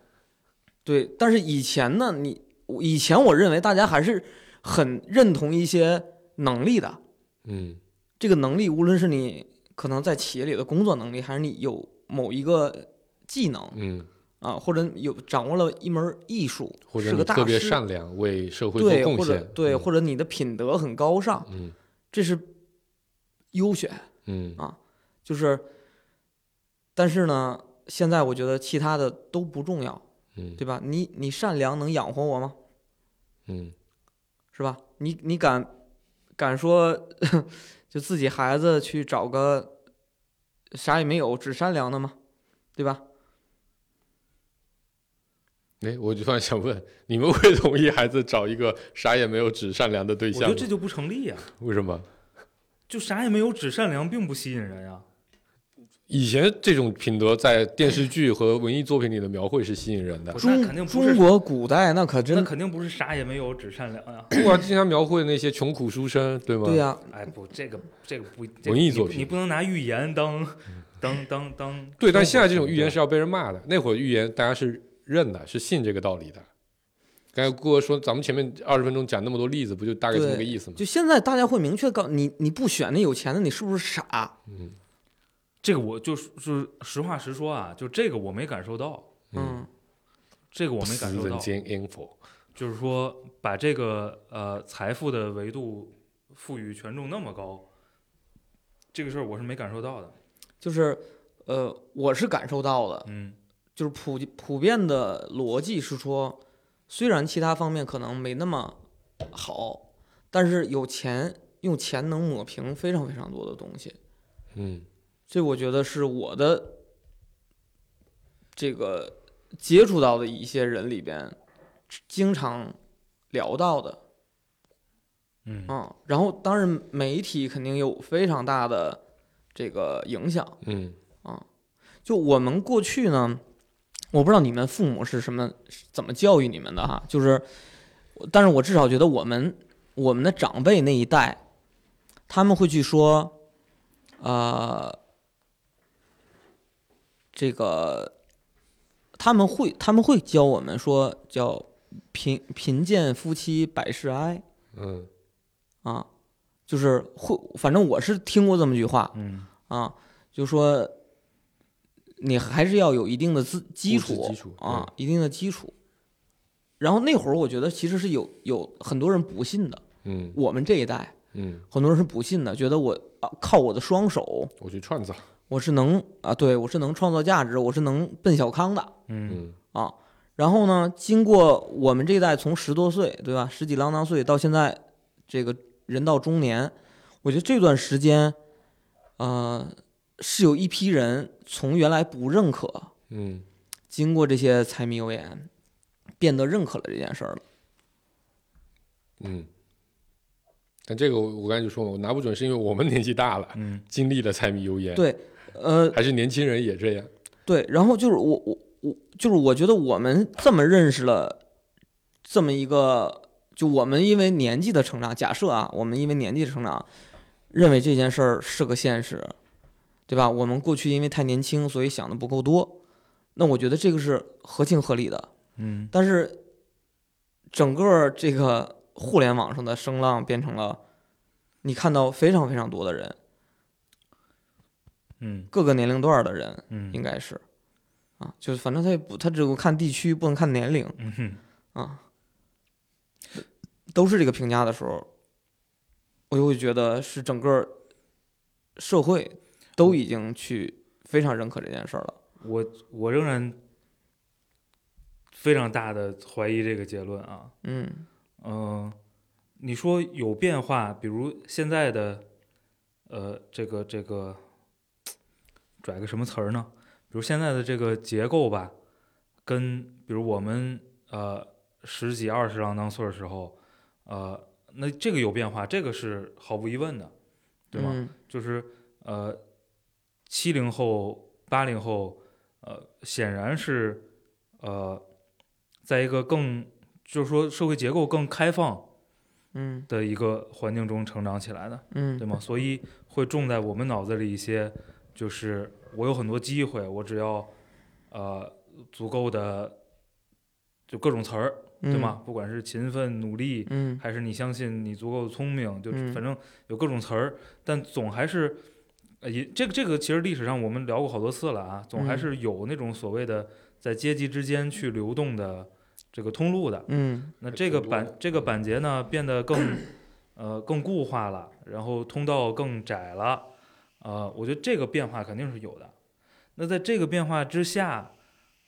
对，但是以前呢，你以前我认为大家还是很认同一些能力的，嗯。这个能力无论是你可能在企业里的工作能力，还是你有某一个技能嗯，啊，或者有掌握了一门艺术，是个大或者你特别师，善良，为社会做对，或者对，嗯。或者你的品德很高尚，嗯。这是优选。嗯。啊就是，但是呢，现在我觉得其他的都不重要，嗯对吧？你你善良能养活我吗？嗯是吧？你你敢敢说 就自己孩子去找个啥也没有只善良的吗？对吧？哎，我就突然想问，你们会同意孩子找一个啥也没有只善良的对象我觉吗？得这就不成立呀、为什么？就啥也没有，只善良，并不吸引人呀。以前这种品德在电视剧和文艺作品里的描绘是吸引人的中肯定不是中国古代那可那真肯定不是啥也没有，只善良呀。不管经常描绘那些穷苦书生，对吗？对呀、哎，不，这个这个不，这个文艺作品你不能拿预言当当当当。对，但现在这种预言是是要被人骂的，那会儿预言大家是认的，是信这个道理的。刚才郭哥说，咱们前面二十分钟讲那么多例子，不就大概这么个意思吗？就现在大家会明确告你，你不选那有钱的，你是不是傻？嗯这个我就是就是实话实说啊，就这个我没感受到，嗯，这个我没感受到，人间 info，就是说把这个呃财富的维度赋予权重那么高，这个事儿我是没感受到的。就是呃，我是感受到的，嗯就是普普遍的逻辑是说，虽然其他方面可能没那么好，但是有钱用钱能抹平非常非常多的东西。嗯这我觉得是我的这个接触到的一些人里边，经常聊到的，嗯嗯，然后当然媒体肯定有非常大的这个影响。嗯就我们过去呢，我不知道你们父母是什么怎么教育你们的哈，就是，但是我至少觉得我们我们的长辈那一代，他们会去说，呃，这个他们会他们会教我们说叫贫贫贱夫妻百事哀嗯啊，就是会，反正我是听过这么句话，嗯啊，就说你还是要有一定的资基础基础啊，一定的基础。然后那会儿我觉得其实是有有很多人不信的，嗯我们这一代嗯，很多人是不信的，觉得我啊靠我的双手我去串子，我是能啊，对我是能创造价值，我是能奔小康的嗯嗯啊。然后呢，经过我们这一代从十多岁对吧，十几郎当岁到现在这个人到中年，我觉得这段时间，呃，是有一批人从原来不认可，嗯经过这些柴米油盐，变得认可了这件事儿了。嗯。但这个我我刚才就说嘛，我拿不准是因为我们年纪大了，嗯经历了柴米油盐，对，呃，还是年轻人也这样？对，然后就是我我我就是我觉得我们这么认识了这么一个，就我们因为年纪的成长，假设啊，我们因为年纪的成长，认为这件事儿是个现实，对吧？我们过去因为太年轻，所以想的不够多，那我觉得这个是合情合理的。嗯但是整个这个互联网上的声浪变成了，你看到非常非常多的人，嗯各个年龄段的人，嗯，应该是，啊，就是反正他也不，他只有看地区，不能看年龄嗯都是这个评价的时候，我就会觉得是整个社会都已经去非常认可这件事儿了。我我仍然非常大的怀疑这个结论啊。嗯嗯、你说有变化，比如现在的呃这个这个拽个什么词儿呢？比如现在的这个结构吧，跟比如我们呃十几二十郎当岁儿的时候，呃，那这个有变化，这个是毫无疑问的，对吗？嗯就是呃，七零后、八零后，呃，显然是呃，在一个更就是说社会结构更开放嗯的一个环境中成长起来的，嗯对吗？所以会种在我们脑子里一些，就是我有很多机会，我只要呃足够的就各种词儿，对吗？？不管是勤奋努力，嗯还是你相信你足够聪明，就是反正有各种词儿，但总还是，呃，也这个这个其实历史上我们聊过好多次了啊，总还嗯是有那种所谓的在阶级之间去流动的这个通路的。嗯那这个板这个板结呢变得更呃更固化了，然后通道更窄了，呃，我觉得这个变化肯定是有的。那在这个变化之下，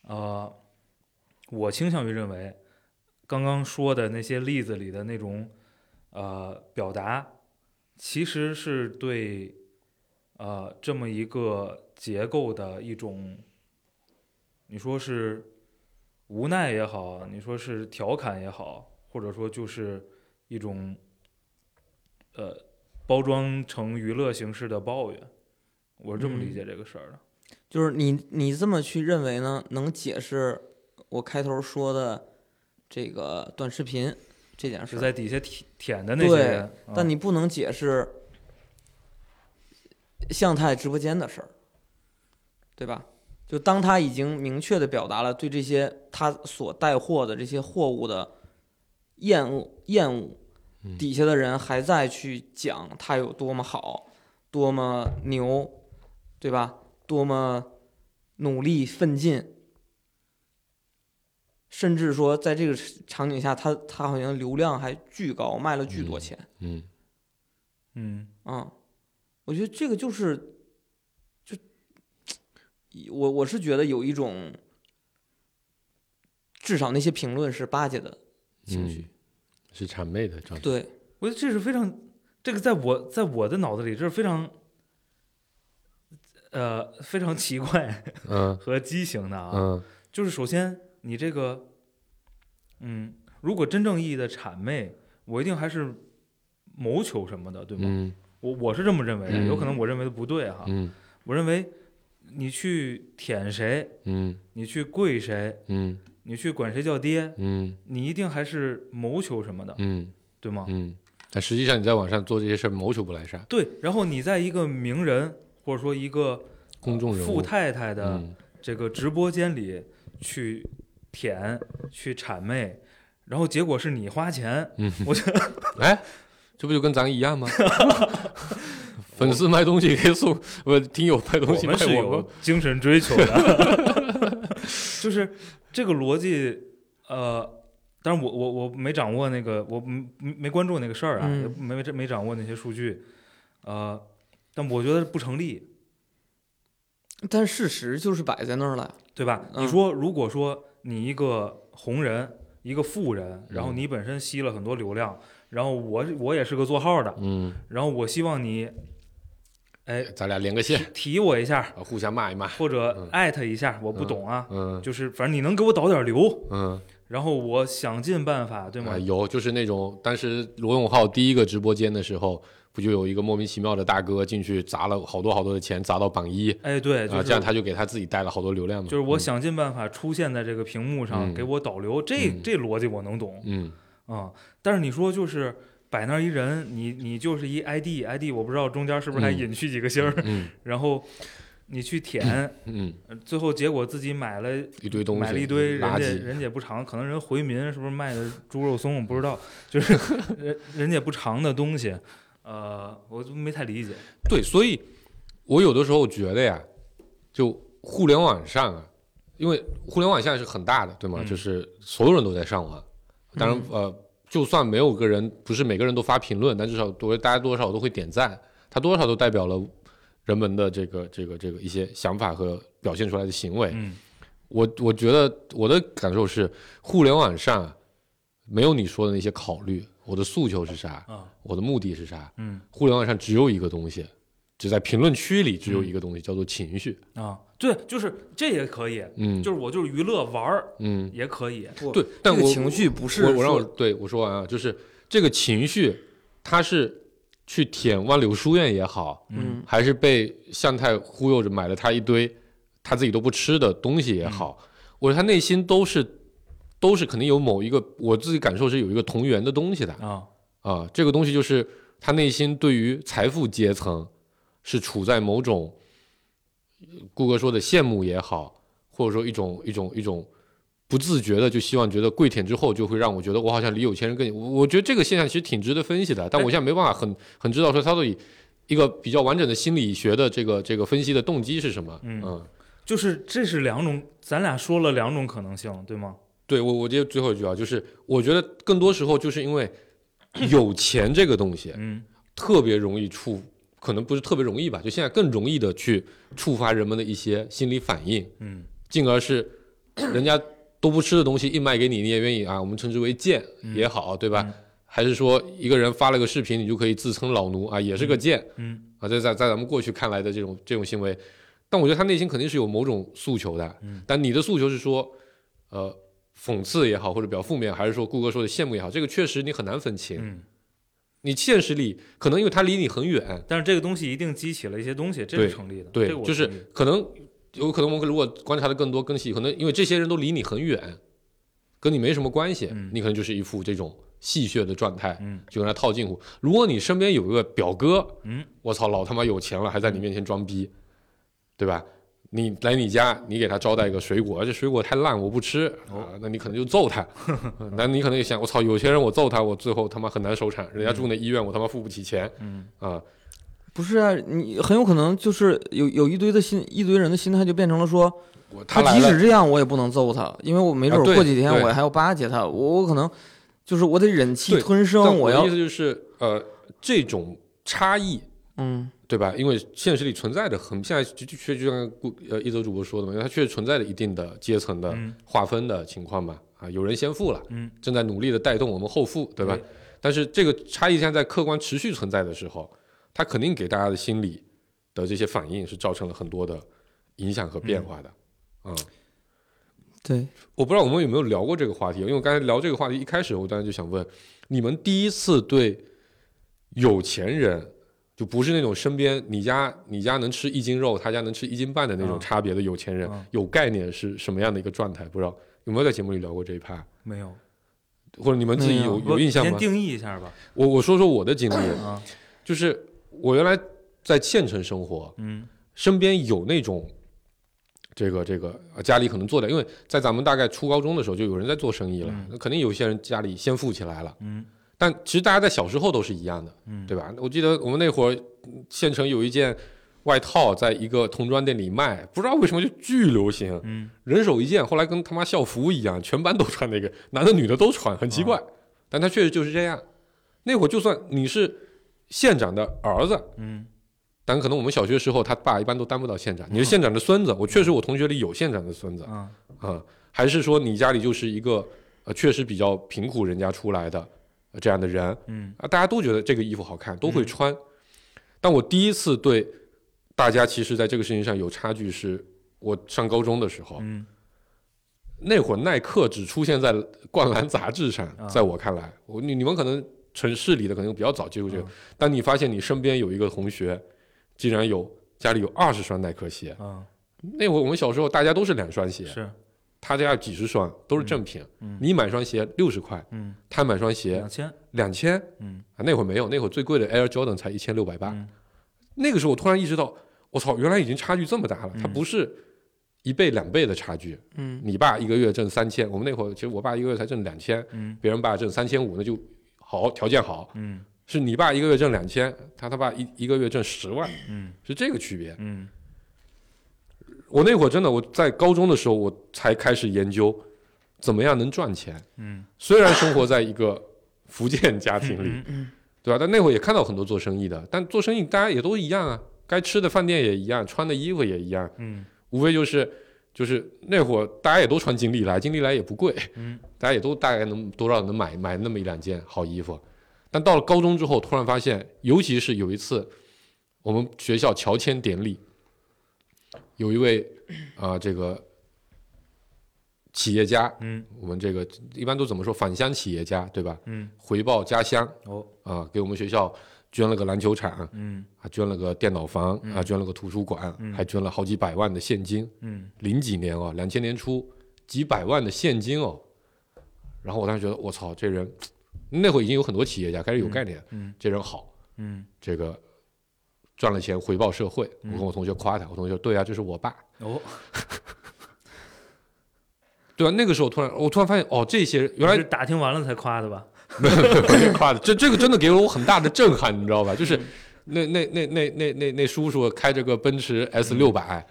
呃，我倾向于认为，刚刚说的那些例子里的那种呃表达，其实是对呃这么一个结构的一种，你说是无奈也好，你说是调侃也好，或者说就是一种呃包装成娱乐形式的抱怨，我是这么理嗯解这个事儿的。就是你你这么去认为呢，能解释我开头说的这个短视频这件事在底下舔舔的那些对人，但嗯你不能解释向太直播间的事儿，对吧？就当他已经明确的表达了对这些他所带货的这些货物的厌恶、厌恶，嗯底下的人还在去讲他有多么好、多么牛，对吧？多么努力奋进，甚至说在这个场景下，他他好像流量还巨高，卖了巨多嗯钱。嗯嗯啊，我觉得这个就是，就我我是觉得有一种，至少那些评论是巴结的情绪。嗯是谄媚的状态。对，我觉得这是非常，这个在我在我的脑子里这是非常，呃，非常奇怪嗯 和畸形的啊。嗯就是首先你这个，嗯，如果真正意义的谄媚，我一定还是谋求什么的，对吗？嗯我我是这么认为的，嗯有可能我认为的不对哈。嗯我认为你去舔谁，嗯你去跪谁，嗯你去管谁叫爹，嗯你一定还是谋求什么的，嗯对吗？嗯，但实际上你在网上做这些事儿谋求不来啥，对，然后你在一个名人或者说一个公众人物富太太的嗯这个直播间里去舔、去谄媚，然后结果是你花钱，嗯，我觉得哎，这不就跟咱一样吗？粉丝卖东西可以送，不，听友卖东西卖们是有精神追求的，就是这个逻辑，呃。但是我，我我没掌握那个，我没没关注那个事儿啊，没没没掌握那些数据，呃，但我觉得不成立，但事实就是摆在那儿了。对吧？嗯你说，如果说你一个红人，一个富人，然后嗯你本身吸了很多流量，然后我我也是个做号的，嗯，然后我希望你，哎，咱俩连个线，提我一下，啊互相骂一骂，或者嗯。艾特一下，我不懂啊，嗯。就是反正你能给我导点流，嗯，然后我想尽办法，对吗啊，？有就是那种当时罗永浩第一个直播间的时候，不就有一个莫名其妙的大哥进去砸了好多好多的钱，砸到榜一哎，对，这样他就给他自己带了好多流量嘛，就是我嗯。想尽办法出现在这个屏幕上，嗯给我导流，这嗯。这逻辑我能懂嗯。啊。但是你说就是摆那儿一人，你你就是一 ID，ID 我不知道中间是不是还嗯。隐去几个星儿，嗯 然后你去舔，最后结果自己买了一堆东西，买了一堆，人家人家也不尝，可能人回民是不是卖的猪肉松，我不知道，就是 人人家不尝的东西，呃，我就没太理解。对，所以我有的时候觉得呀，就互联网上啊，因为互联网现在是很大的，对吗？嗯。就是所有人都在上网，当然呃，就算没有个人不是每个人都发评论，但至少多大家多少都会点赞，它多少都代表了人们的这个这个这个一些想法和表现出来的行为。嗯。我我觉得我的感受是，互联网上啊没有你说的那些考虑，我的诉求是啥，啊。我的目的是啥，嗯。互联网上只有一个东西，只在评论区里只有一个东西，叫做情绪。啊，对，就是这也可以，嗯，就是我就是娱乐玩儿嗯，也可以。对，但我这个情绪不是我我让我对我说完啊，就是这个情绪，他是去舔万柳书院也好，嗯。还是被向太忽悠着买了他一堆他自己都不吃的东西也好，我说他内心都是都是肯定有某一个我自己感受是有一个同源的东西的啊，啊，这个东西就是他内心对于财富阶层是处在某种顾哥说的羡慕也好，或者说一种一种一种不自觉的就希望觉得跪舔之后就会让我觉得我好像离有钱人更近，我我觉得这个现象其实挺值得分析的，但我现在没办法很很知道说他到底一个比较完整的心理学的这个这个分析的动机是什么，嗯。就是这是两种，咱俩说了两种可能性，对吗？对我，我接最后一句啊，就是我觉得更多时候就是因为有钱这个东西嗯。特别容易触，可能不是特别容易吧，就现在更容易的去触发人们的一些心理反应，嗯进而是 人家都不吃的东西硬卖给你，你也愿意啊，我们称之为贱嗯也好，对吧？嗯还是说一个人发了个视频，你就可以自称老奴啊，也是个贱嗯啊？这在在咱们过去看来的这种这种行为，但我觉得他内心肯定是有某种诉求的。嗯但你的诉求是说，呃，讽刺也好，或者比较负面，还是说顾哥说的羡慕也好，这个确实你很难分清。嗯，你现实里可能因为他离你很远，但是这个东西一定激起了一些东西，这是成立的。对就是可能有可能我们如果观察的更多更细，可能因为这些人都离你很远，跟你没什么关系，嗯你可能就是一副这种戏谑的状态，嗯就跟他套近乎。如果你身边有一个表哥，嗯我操，老他妈有钱了，还在你面前装逼，对吧？你来你家，你给他招待一个水果，而且水果太烂，我不吃那你可能就揍他。那你可能也想，我操，有些人我揍他，我最后他妈很难收场。人家住那医院，我他妈付不起钱嗯啊。不是啊？你很有可能就是有有一堆的心，一堆人的心态就变成了说，他，即使这样，我也不能揍他，因为我没准过几天我还要巴结他，我我可能就是我得忍气吞声，我要我的意思就是，呃，这种差异，嗯对吧？因为现实里存在的很，现在就就确就像顾呃一泽主播说的嘛，因为它确实存在着一定的阶层的嗯划分的情况嘛。啊，有人先富了，嗯，正在努力的带动我们后富，对吧？但是这个差异现在在客观持续存在的时候，它肯定给大家的心理的这些反应是造成了很多的影响和变化的。嗯对，我不知道我们有没有聊过这个话题，因为我刚才聊这个话题一开始，我当时就想问，你们第一次对有钱人，就不是那种身边你家你家能吃一斤肉，他家能吃一斤半的那种嗯差别的有钱人，嗯有概念是什么样的一个状态？不知道有没有在节目里聊过这一趴，没有，或者你们自己有有有印象吗？先定义一下吧。我我说说我的经历，啊，就是我原来在县城生活，嗯身边有那种这个这个呃家里可能做的，因为在咱们大概初高中的时候就有人在做生意了，嗯那肯定有些人家里先富起来了。嗯但其实大家在小时候都是一样的，嗯，对吧？我记得我们那会儿嗯县城有一件外套，在一个童装店里卖，不知道为什么就巨流行，嗯人手一件，后来跟他妈校服一样，全班都穿那个，男的女的都穿，很奇怪。但他确实就是这样。那会儿就算你是县长的儿子，嗯但可能我们小学时候他爸一般都当不到县长，你是县长的孙子，我确实我同学里有县长的孙子啊啊、还是说你家里就是一个呃确实比较贫苦人家出来的、呃这样的人。嗯。啊，大家都觉得这个衣服好看，都会穿。但我第一次对大家其实在这个事情上有差距，是我上高中的时候，嗯。那会儿耐克只出现在《灌篮》杂志上，啊。在我看来，我你你们可能城市里的可能比较早接触这个啊，当你发现你身边有一个同学，竟然有家里有二十双耐克鞋，啊。那会儿我们小时候大家都是两双鞋，是他家几十双都是正品，嗯你买双鞋六十块，嗯。他买双鞋两千。两千嗯。啊，那会儿没有，那会儿最贵的 Air Jordan 才一千六百八，嗯。那个时候我突然意识到，我操，原来已经差距这么大了，它嗯不是一倍两倍的差距，嗯。你爸一个月挣三千，我们那会儿其实我爸一个月才挣两千，嗯。别人爸挣三千五，那就好条件好。嗯。是你爸一个月挣两千，他他爸一一个月挣十万，嗯。是这个区别。嗯我那会儿真的我在高中的时候，我才开始研究怎么样能赚钱。嗯虽然生活在一个福建家庭里，嗯对吧？但那会儿也看到很多做生意的，但做生意大家也都一样啊，该吃的饭店也一样，穿的衣服也一样，嗯无非就是就是那会儿大家也都穿金利来，金利来也不贵，嗯 大家也都大概能多少能买买那么一两件好衣服。但到了高中之后，突然发现，尤其是有一次我们学校乔迁典礼，有一位啊、这个企业家，嗯。我们这个一般都怎么说返乡企业家对吧？嗯。回报家乡哦。啊、给我们学校捐了个篮球场，嗯。还，捐了个电脑房，嗯。啊，捐了个图书馆，嗯。还捐了好几百万的现金。嗯。零几年哦，两千年初，几百万的现金哦。然后我当时觉得，我操，这人那会儿已经有很多企业家开始有概念，嗯。这人好，嗯。这个赚了钱回报社会。嗯我跟我同学夸他，我同学说，对啊，这是我爸。哦，对啊，那个时候突然，我突然发现，哦，这些原来是打听完了才夸的吧？没有没有夸的，这这个真的给了我很大的震撼，你知道吧？就是那那那那那那那叔叔开着个奔驰 S 六百，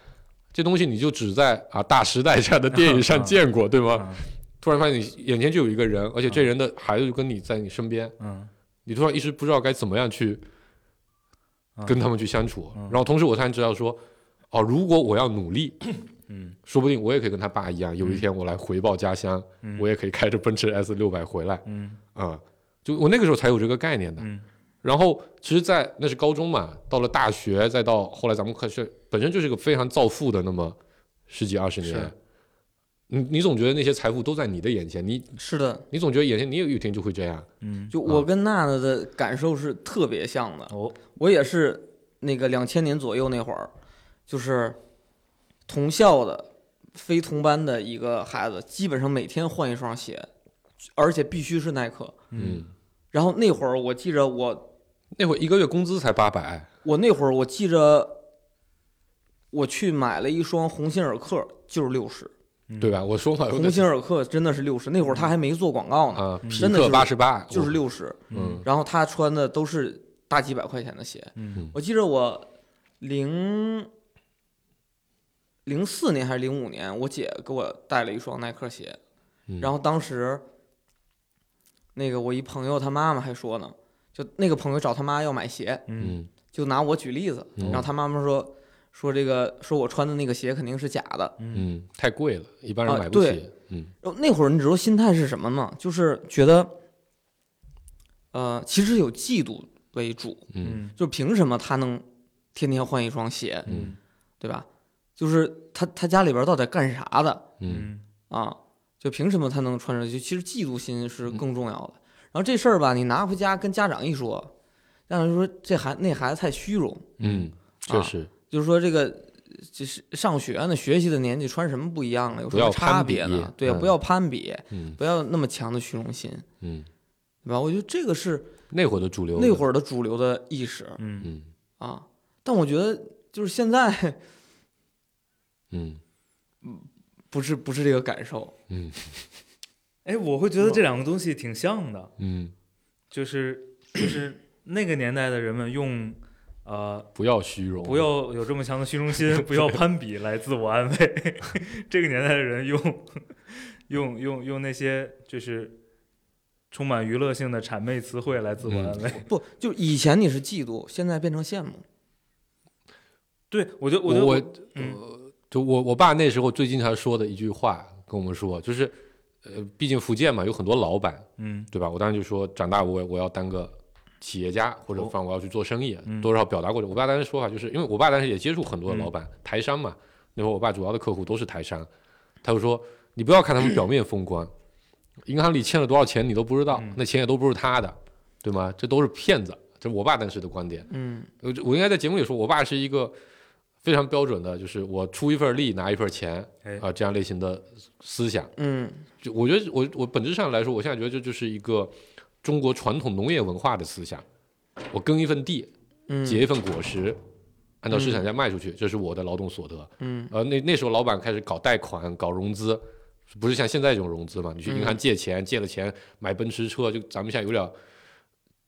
这东西你就只在啊《大时代》这样的电影上 见过，对吗？啊突然发现你眼前就有一个人，而且这人的孩子就跟你在你身边，嗯你突然一时不知道该怎么样去啊跟他们去相处。嗯。然后同时我才知道说，哦，如果我要努力，嗯。说不定我也可以跟他爸一样，有一天我来回报家乡，嗯。我也可以开着奔驰 S 六百回来。嗯。啊、就我那个时候才有这个概念的。嗯。然后其实在，那是高中嘛，到了大学，再到后来咱们开始，本身就是个非常造富的那么十几二十年。是。你你总觉得那些财富都在你的眼前，你是的，你总觉得眼前你有一天就会这样。嗯就我跟娜娜的感受是特别像的。哦我也是那个两千年左右那会儿，就是同校的非同班的一个孩子，基本上每天换一双鞋，而且必须是耐克。嗯然后那会儿我记着我那会儿一个月工资才八百，我那会儿我记着我去买了一双鸿星尔克，就是六十。嗯对吧？我说嘛，有鸿星尔克真的是六十，那会儿他还没做广告呢，匹克真的是八十八，就是六十。嗯然后他穿的都是大几百块钱的鞋。嗯我记着我零零四年还是零五年，我姐给我带了一双耐克鞋，嗯然后当时那个我一朋友他妈妈还说呢，就那个朋友找他妈要买鞋，嗯嗯就拿我举例子，嗯然后他妈妈说说这个说我穿的那个鞋肯定是假的。嗯嗯，太贵了，一般人啊买不起对。嗯然后那会儿你知道心态是什么吗？就是觉得，呃，其实有嫉妒为主，嗯嗯就凭什么他能天天换一双鞋，嗯对吧？就是他他家里边到底干啥的嗯嗯啊，就凭什么他能穿上去？其实嫉妒心是嗯更重要的。然后这事儿吧，你拿回家跟家长一说，家长就说这孩那孩子太虚荣，嗯，确啊实，就是说这个就是上学呢，学习的年纪穿什么不一样了，有什么差别呢？对呀、嗯。不要攀比，嗯。不要那么强的虚荣心，嗯，对吧？我觉得这个是那会儿的主流，那会儿的主流的意识嗯，嗯。啊。但我觉得就是现在 嗯。不是不是这个感受，嗯。哎，我会觉得这两个东西挺像的，嗯，就是就是那个年代的人们用呃不要虚荣，不要有这么强的虚荣心，不要攀比来自我安慰。这个年代的人用 用用用那些就是充满娱乐性的谄媚词汇来自我安慰。不就以前你是嫉妒，现在变成羡慕，对我觉得，觉得我我嗯就我我爸那时候最经常说的一句话跟我们说，就是呃，毕竟福建嘛有很多老板，嗯对吧？我当时就说长大我我要当个企业家，或者哦反正我要去做生意，嗯多少表达过这。我爸当时说法就是因为我爸当时也接触很多的老嗯板，台商嘛，那会儿我爸主要的客户都是台商，他就说你不要看他们表面风光，银行里欠了多少钱你都不知道，嗯那钱也都不是他的，对吗？这都是骗子，这是我爸当时的观点。嗯我我应该在节目里说，我爸是一个非常标准的，就是我出一份力拿一份钱哎啊、这样类型的思想。嗯就我觉得我我本质上来说，我现在觉得这就是一个中国传统农业文化的思想。我耕一份地，嗯，结一份果实，按照市场价卖出去，这是我的劳动所得。嗯呃，那那时候老板开始搞贷款、搞融资，不是像现在这种融资嘛？你去银行借钱，借了钱买奔驰车，就咱们现在有点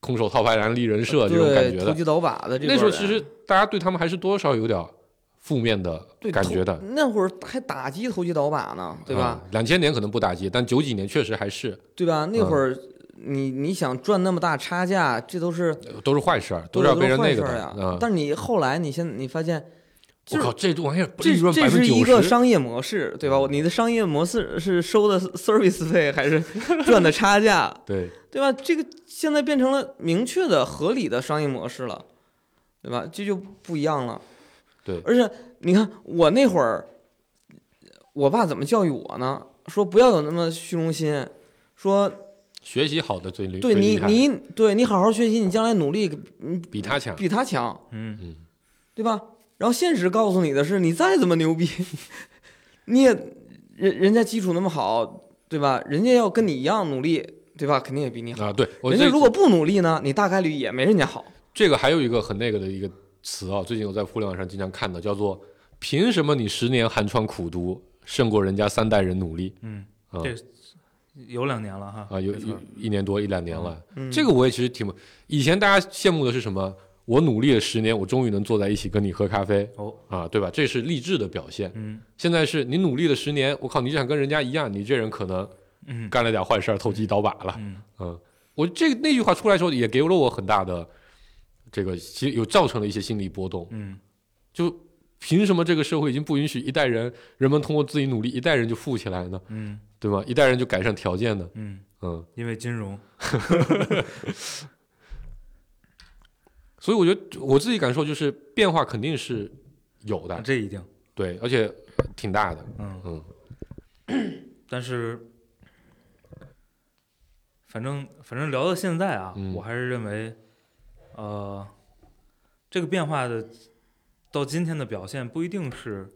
空手套白狼立人设这种感觉的。投机倒把的这那时候其实大家对他们还是多少有点负面的感觉的，那会儿还打击投机倒把呢，对吧？两千年可能不打击，但九几年确实还是对吧？那嗯会儿你你想赚那么大差价，这都是都是坏事儿，都是要被人坏那个的事儿呀。啊。但是你后来你现你发现，我靠，这玩意儿这利润这是一个商业模式，对吧？你的商业模式是收的 service 费还是赚的差价，对，对吧？这个现在变成了明确的、合理的商业模式了，对吧？这就不一样了。对而且你看我那会儿，我爸怎么教育我呢？说不要有那么虚荣心，说学习好的最厉害，对你你对你好好学习，你将来努力嗯比他强，比他强，嗯嗯，对吧？然后现实告诉你的是，你再怎么牛逼，你也人人家基础那么好，对吧？人家要跟你一样努力，对吧？肯定也比你好。啊，对人家如果不努力呢，你大概率也没人家好。这个还有一个很那个的一个词啊，最近我在互联网上经常看到，叫做凭什么你十年寒窗苦读胜过人家三代人努力嗯，啊这有两年了哈啊，有一一年多一两年了，嗯，这个我也其实挺以前大家羡慕的是什么？我努力了十年，我终于能坐在一起跟你喝咖啡哦，啊，对吧？这是励志的表现。嗯现在是你努力了十年，我靠，你就想跟人家一样，你这人可能嗯干了点坏事儿，投机倒把了。嗯嗯，我这那句话出来的时候，也给了我很大的这个，其实有造成了一些心理波动。嗯就凭什么这个社会已经不允许一代人人们通过自己努力，一代人就富起来呢？嗯。对吗？一代人就改善条件呢？嗯，嗯，因为金融，所以我觉得我自己感受就是变化肯定是有的，这一定，对，而且挺大的。嗯。嗯。但是，反正反正聊到现在啊，嗯。我还是认为，呃，这个变化的到今天的表现不一定是，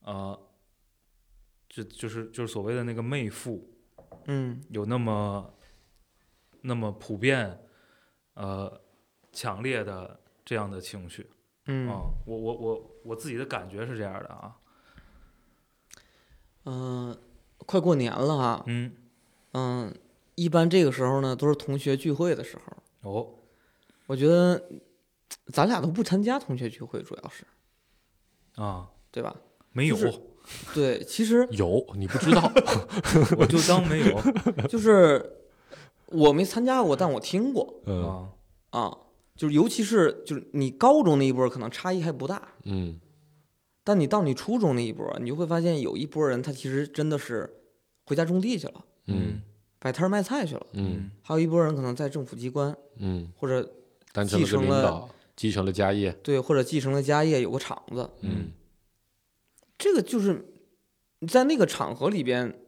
呃，就就是就是所谓的那个媚妇嗯有那么那么普遍，呃，强烈的这样的情绪嗯。啊、我我我我自己的感觉是这样的啊，嗯、快过年了哈，嗯，嗯，一般这个时候呢都是同学聚会的时候，哦，我觉得咱俩都不参加同学聚会，主要是啊，对吧？没有，就是对，其实有你不知道，我就当没有 就是我没参加过，但我听过嗯啊，啊，就是尤其是就是你高中那一波可能差异还不大，嗯但你到你初中那一波，你就会发现有一波人他其实真的是回家种地去了，嗯摆摊卖菜去了，嗯还有一波人可能在政府机关嗯，或者继承了领导，继承了家业，对或者继承了家业有个厂子，嗯这个就是你在那个场合里边，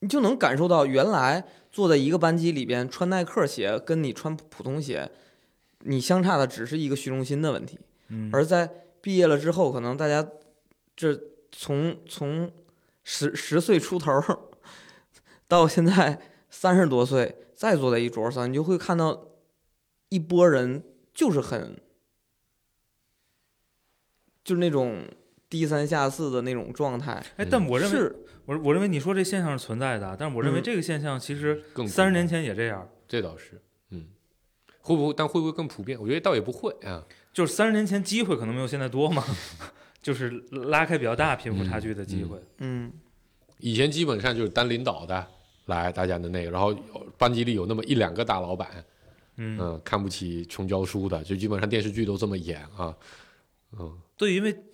你就能感受到原来坐在一个班级里边穿耐克鞋跟你穿普通鞋，你相差的只是一个虚荣心的问题。嗯，而在毕业了之后，可能大家这从从十十岁出头到现在三十多岁，再坐在一桌上，你就会看到一拨人就是很就是那种低三下四的那种状态。哎，但我认为是，我我认为你说这现象是存在的，但是我认为嗯这个现象其实更三十年前也这样，这倒是，嗯，会不会？但会不会更普遍？我觉得倒也不会啊。就是三十年前机会可能没有现在多嘛，就是拉开比较大贫富差距的机会。嗯以前基本上就是当领导的来大家的那个，然后班级里有那么一两个大老板，嗯，嗯，看不起穷教书的，就基本上电视剧都这么演啊，嗯对，因为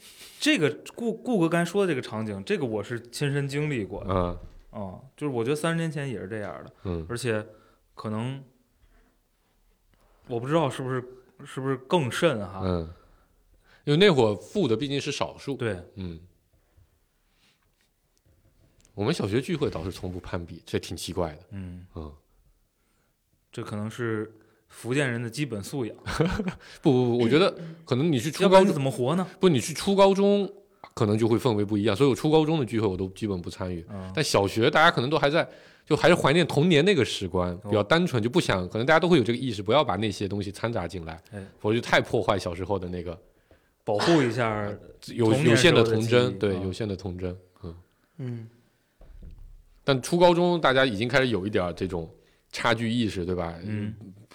这个顾顾哥刚才说的这个场景，这个我是亲身经历过的。嗯嗯，就是我觉得三十年前也是这样的，嗯而且可能我不知道是不是是不是更甚哈。嗯，因为那会儿富的毕竟是少数，对，嗯。我们小学聚会倒是从不攀比，这挺奇怪的。嗯，嗯，这可能是福建人的基本素养，不不不，我觉得可能你去初高中，怎么活呢？不，你去初高中，可能就会氛围不一样。所以我初高中的聚会我都基本不参与。嗯，但小学大家可能都还在，就还是怀念童年那个时光，比较单纯，就不想，可能大家都会有这个意识，不要把那些东西掺杂进来哎，否则就太破坏小时候的那个保护一下。有有限的童真，对，啊有限的童真。嗯，嗯但初高中大家已经开始有一点这种差距意识，对吧？嗯，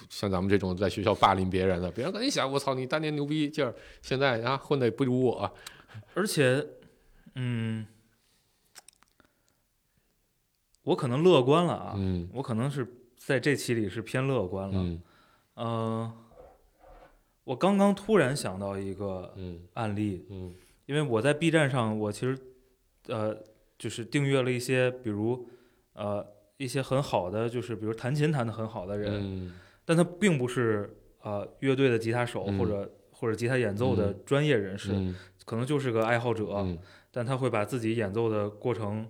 像咱们这种在学校霸凌别人的，别人肯定想，我操，你当年牛逼劲儿，现在啊混的也不如我。而且，嗯，我可能乐观了啊，嗯我可能是在这期里是偏乐观了。嗯呃，我刚刚突然想到一个嗯案例，嗯因为我在 B 站上，我其实呃就是订阅了一些，比如呃一些很好的，就是比如弹琴弹的很好的人，嗯但他并不是呃乐队的吉他手嗯。或者、或者吉他演奏的专业人士，嗯。可能就是个爱好者，嗯。但他会把自己演奏的过程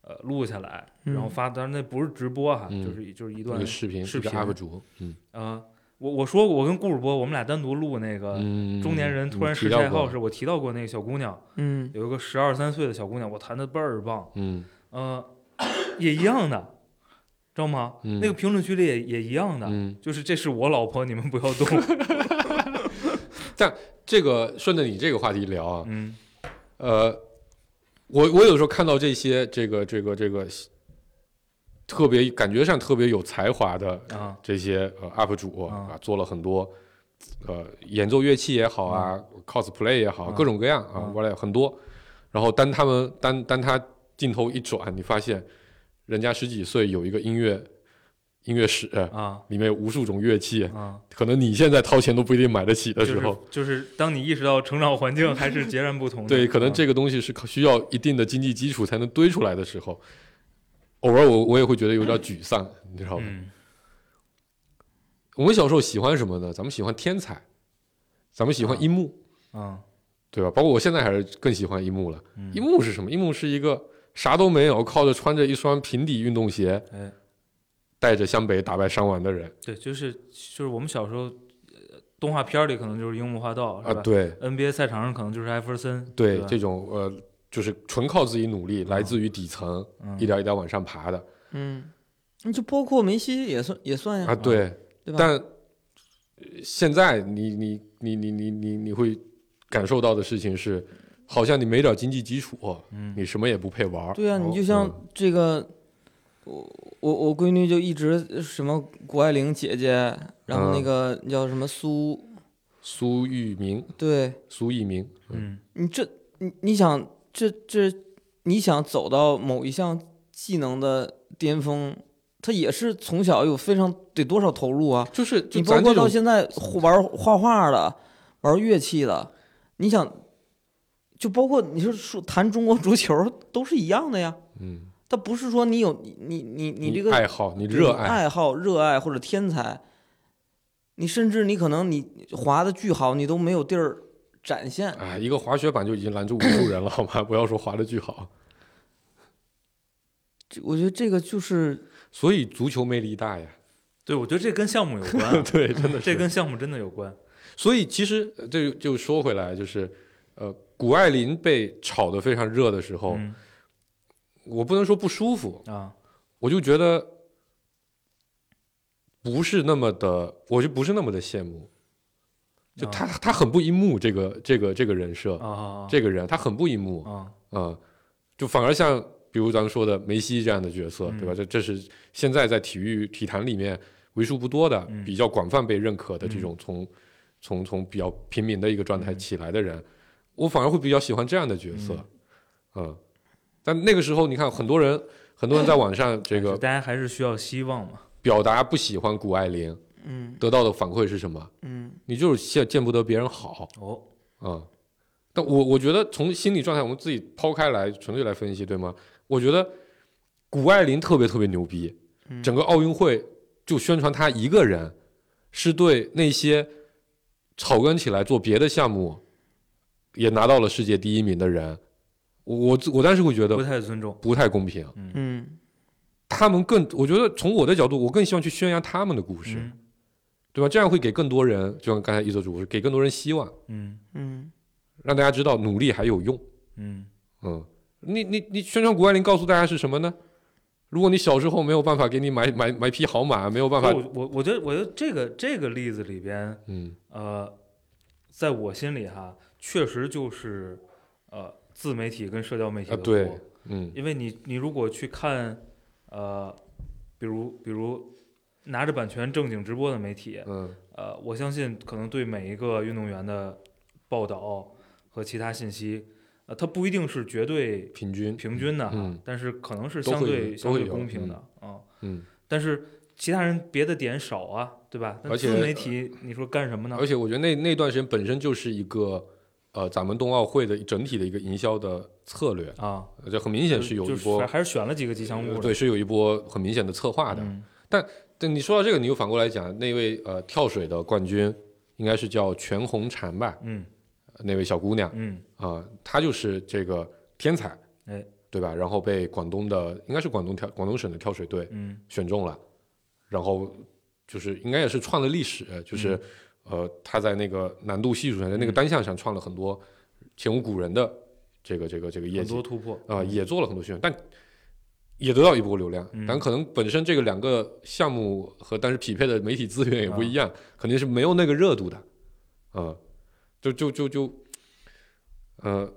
呃录下来，嗯然后发，当然那不是直播哈，嗯就是就是一一段个视频，一个视频 UP 主，嗯。呃，我我说过，我跟顾主播我们俩单独录那个嗯，中年人突然失失去去爱好时，我提到过那个小姑娘，嗯。有一个十二三岁的小姑娘，我弹的倍儿棒，嗯。呃，也一样的，知道吗？嗯。那个评论区里也也一样的，嗯，就是这是我老婆，你们不要动。但这个顺着你这个话题聊啊，嗯。呃，我我有时候看到这些这个这个这个特别感觉上特别有才华的啊。这些呃 UP 主啊。啊，做了很多呃演奏乐器也好啊，cosplay 也好，啊。各种各样啊啊，过来很多。然后当他们当当他镜头一转，你发现人家十几岁有一个音乐音乐史，啊里面有无数种乐器，啊！可能你现在掏钱都不一定买得起的时候，就是就是当你意识到成长环境还是截然不同的，对，可能啊这个东西是需要一定的经济基础才能堆出来的时候，偶尔我我也会觉得有点沮丧，你知道吗？嗯我们小时候喜欢什么呢？咱们喜欢天才，咱们喜欢啊樱木，啊对吧？包括我现在还是更喜欢樱木了。嗯樱木是什么？樱木是一个啥都没有，靠着穿着一双平底运动鞋，哎带着湘北打败伤完的人对，就是就是我们小时候呃动画片里可能就是樱木花道啊！对？NBA 赛场上可能就是艾弗森，对这种呃，就是纯靠自己努力，来自于底层，嗯一点一点往上爬的嗯，你就包括梅西也算也算呀，啊。对，对吧？但呃现在你你你你你你你会感受到的事情是，好像你没点经济基础，嗯。你什么也不配玩儿。对啊，哦你就像嗯。这个，我我我闺女就一直什么谷爱凌姐姐，然后那嗯。个叫什么苏，苏玉明，对。苏翊鸣，嗯。你这你你想这这你想走到某一项技能的巅峰，他也是从小有非常得多少投入啊？就是就你包括到现在玩画画的，玩乐器的，你想，就包括你说说谈中国足球都是一样的呀。嗯，它不是说你有你你你你这个爱好，你热爱，爱好、热爱或者天才，你甚至你可能你滑的巨好，你都没有地儿展现。啊，一个滑雪板就已经拦住无数人了，好吗？不要说滑的巨好。这我觉得这个就是所以足球魅力大呀。对，我觉得这跟项目有关啊，对，真的是这跟项目真的有关。所以其实呃这就说回来，就是呃，谷爱凌被炒得非常热的时候，嗯。我不能说不舒服，啊，我就觉得不是那么的，我就不是那么的羡慕。就他他很不一目，这个这个这个人设，这个人他很不一目，啊。嗯，就反而像比如咱们说的梅西这样的角色，嗯对吧？这这是现在在体育体坛里面为数不多的、嗯。比较广泛被认可的这种从、从从比较平民的一个状态嗯。起来的人，我反而会比较喜欢这样的角色，嗯。但那个时候，你看很多人，很多人在网上这个大家还是需要希望嘛。表达不喜欢谷爱凌，嗯得到的反馈是什么？嗯你就是见见不得别人好，哦，嗯，但我我觉得从心理状态，我们自己抛开来纯粹来分析，对吗？我觉得谷爱凌特别特别牛逼，嗯整个奥运会就宣传她一个人，是对那些草根起来做别的项目，也拿到了世界第一名的人，我我我当时会觉得不太尊重。不太公平。嗯他们更，我觉得从我的角度，我更希望去宣扬他们的故事，嗯对吧？这样会给更多人，就像刚才一泽主播，给更多人希望，嗯嗯让大家知道努力还有用。嗯嗯，你你你宣传谷爱凌告诉大家是什么呢？如果你小时候没有办法给你买买买匹好马，没有办法，我我我觉得我觉得这个这个例子里边，嗯呃，在我心里哈，确实就是呃自媒体跟社交媒体的啊对嗯。因为你你如果去看呃，比如比如拿着版权正经直播的媒体，嗯。呃，我相信可能对每一个运动员的报道和其他信息，呃，它不一定是绝对平均平均的哈，嗯。但是可能是相对相对公平的啊、嗯，但是其他人别的点少啊，对吧？那而且自媒体你说干什么呢？而？且我觉得那那段时间本身就是一个呃咱们冬奥会的整体的一个营销的策略，啊，这很明显是有一波还还是选了几个吉祥物对，是有一波很明显的策划的。嗯但你说到这个，你又反过来讲，那位呃跳水的冠军应该是叫全红婵吧？嗯那位小姑娘嗯啊、她就是这个天才，哎，对吧？然后被广东的应该是广东跳广东省的跳水队嗯选中了，然后就是应该也是创了历史，就是、呃他在那个难度系数上，在那个嗯单项上创了很多前无古人的这个这个这个业绩很多突破啊、也做了很多宣传，但也得到一波流量。嗯但可能本身这个两个项目和但是匹配的媒体资源也不一样，肯定是没有那个热度的。嗯，就就就就，呃，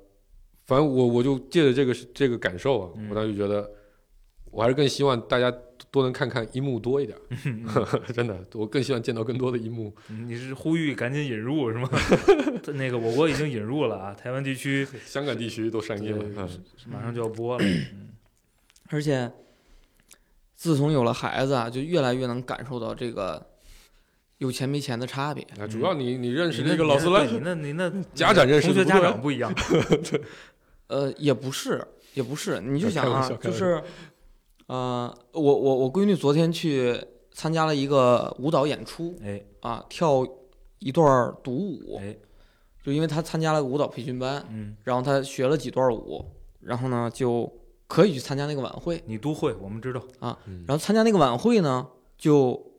反正我我就借着这个这个感受啊，嗯我当时就觉得，我还是更希望大家多能看看一幕多一点，真的，我更希望见到更多的樱木。嗯你是呼吁赶紧引入是吗？那个我国已经引入了啊，台湾地区 香港地区都上映了，嗯马上就要播了。嗯而且自从有了孩子啊，就越来越能感受到这个有钱没钱的差别。啊，主要你你认识那个老师了，了，你那你那家长认识同学家长不一样。呃，也不是，也不是，你就想啊就是，呃，我我我闺女昨天去参加了一个舞蹈演出哎啊，跳一段独舞，哎就因为她参加了舞蹈培训班，嗯，然后她学了几段舞，然后呢就可以去参加那个晚会，你都会，我们知道。啊然后参加那个晚会呢，就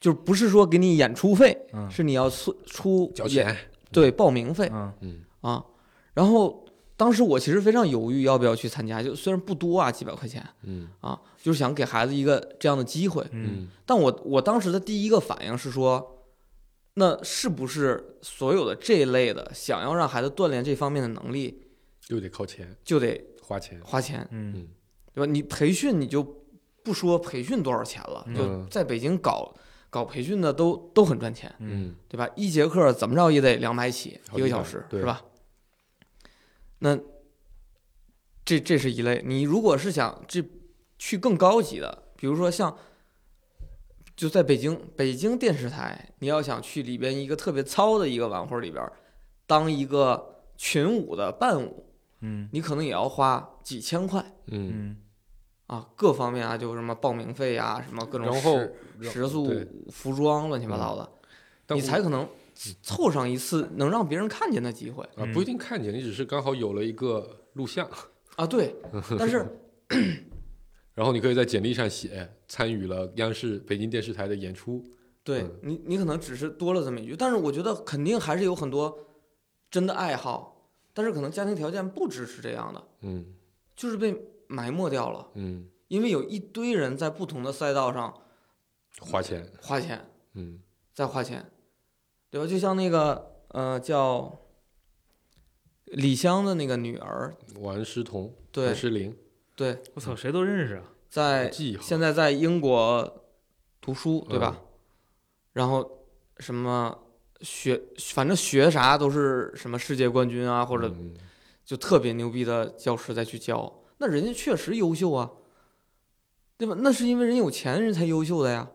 就不是说给你演出费，嗯是你要出出演交钱，对报名费嗯嗯啊。然后当时我其实非常犹豫要不要去参加，就虽然不多啊，几百块钱嗯啊，就是想给孩子一个这样的机会。嗯嗯但我我当时的第一个反应是说，那是不是所有的这一类的想要让孩子锻炼这方面的能力，就得靠钱就得花钱，花钱，嗯对吧？你培训你就不说培训多少钱了，就嗯在北京搞搞培训的都都很赚钱，嗯对吧？一节课怎么着也得两百起，一个小时，对是吧？那这这是一类。你如果是想这去更高级的，比如说像就在北京北京电视台，你要想去里边一个特别糙的一个晚会里边当一个群舞的伴舞，嗯你可能也要花几千块嗯，嗯啊，各方面啊，就什么报名费啊，什么各种然后食食宿、服装，乱七八糟的，你才可能凑上一次能让别人看见的机会啊不一定看见，你只是刚好有了一个录像，啊。对，但是然后你可以在简历上写参与了央视、北京电视台的演出。对嗯你，你可能只是多了这么一句，但是我觉得肯定还是有很多真的爱好，但是可能家庭条件不支持这样的，嗯就是被埋没掉了。嗯，因为有一堆人在不同的赛道上花钱。花钱，嗯再花钱，对吧？就像那个呃叫李湘的那个女儿，王诗彤、对王诗龄，对，我操，谁都认识啊。在。现在在英国读书，对吧？嗯然后什么学，反正学啥都是什么世界冠军啊，或者嗯就特别牛逼的教师再去教，那人家确实优秀啊，对吧？那是因为人有钱人才优秀的呀，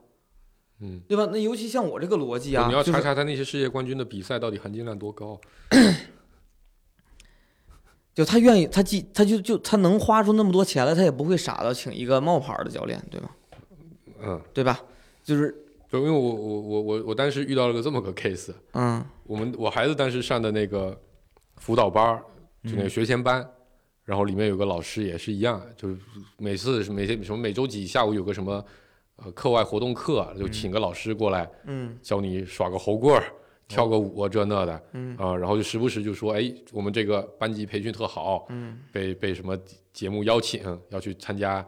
嗯，对吧？那尤其像我这个逻辑啊，你要查查他那些世界冠军的比赛到底含金量多高。就他愿意，他既他就就他能花出那么多钱来，他也不会傻到请一个冒牌的教练，对吧？嗯，对吧？就是就因为我我我我我当时遇到了个这么个 case，嗯我们我孩子当时上的那个辅导班儿，就那个学前班，然后里面有个老师也是一样，就是每次每天什么每周几下午有个什么呃课外活动课，就请个老师过来嗯。教你耍个猴棍儿、跳个舞啊这那的。嗯。啊、然后就时不时就说，哎，我们这个班级培训特好，嗯，被被什么节目邀请要去参加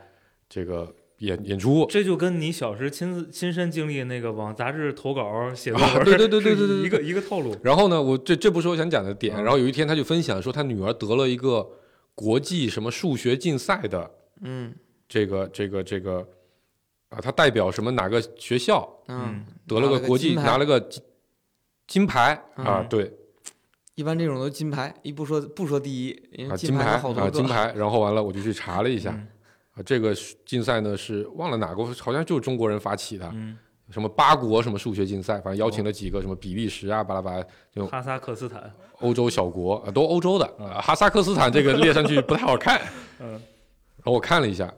这个演演出。这就跟你小时亲自亲身经历那个往杂志投稿写作啊文，对对对对对对一个一个套路。然后呢，我这这不是我想讲的点。嗯。然后有一天他就分享说，他女儿得了一个国际什么数学竞赛的嗯。这个这个这个啊，他代表什么哪个学校嗯，得了个国际拿了个个金金牌啊，嗯对一般这种都金牌，一不说不说第一，啊金牌牌有好多个啊金牌。然后完了我就去查了一下嗯啊，这个竞赛呢是忘了哪个，好像就是中国人发起的，嗯，什么八国什么数学竞赛，反正邀请了几个什么比利时啊巴拉巴拉就哈萨克斯坦，欧洲小国啊，都欧洲的嗯啊哈萨克斯坦这个列上去不太好看。嗯然后我看了一下，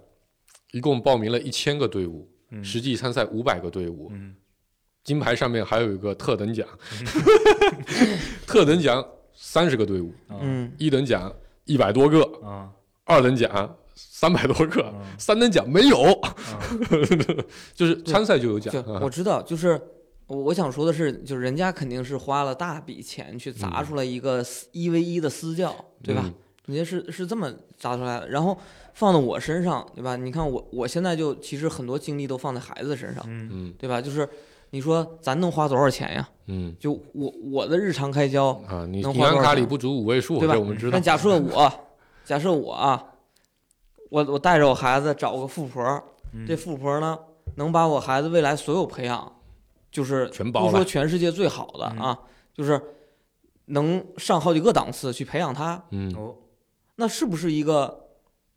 一共报名了一千个队伍，嗯。实际参赛五百个队伍，嗯。金牌上面还有一个特等奖，特等奖三十个队伍，嗯。嗯一等奖一百多个，啊二等奖三百多个，嗯。三等奖没有，嗯。就是参赛就有奖我知道，就是我我想说的是，就是人家肯定是花了大笔钱去砸嗯出来一个私一 v 一的私教，对吧？嗯人家是是这么砸出来的，然后放到我身上，对吧？你看我我现在就其实很多精力都放在孩子身上，嗯嗯对吧？就是你说咱能花多少钱呀？嗯就我我的日常开销，啊，你能银行卡里不足五位数，对吧我们知道但。假设我，假设我啊，我我带着我孩子找个富婆，嗯这富婆呢能把我孩子未来所有培养，就是不说全包了全世界最好的嗯啊，就是能上好几个档次去培养他，嗯哦那是不是一个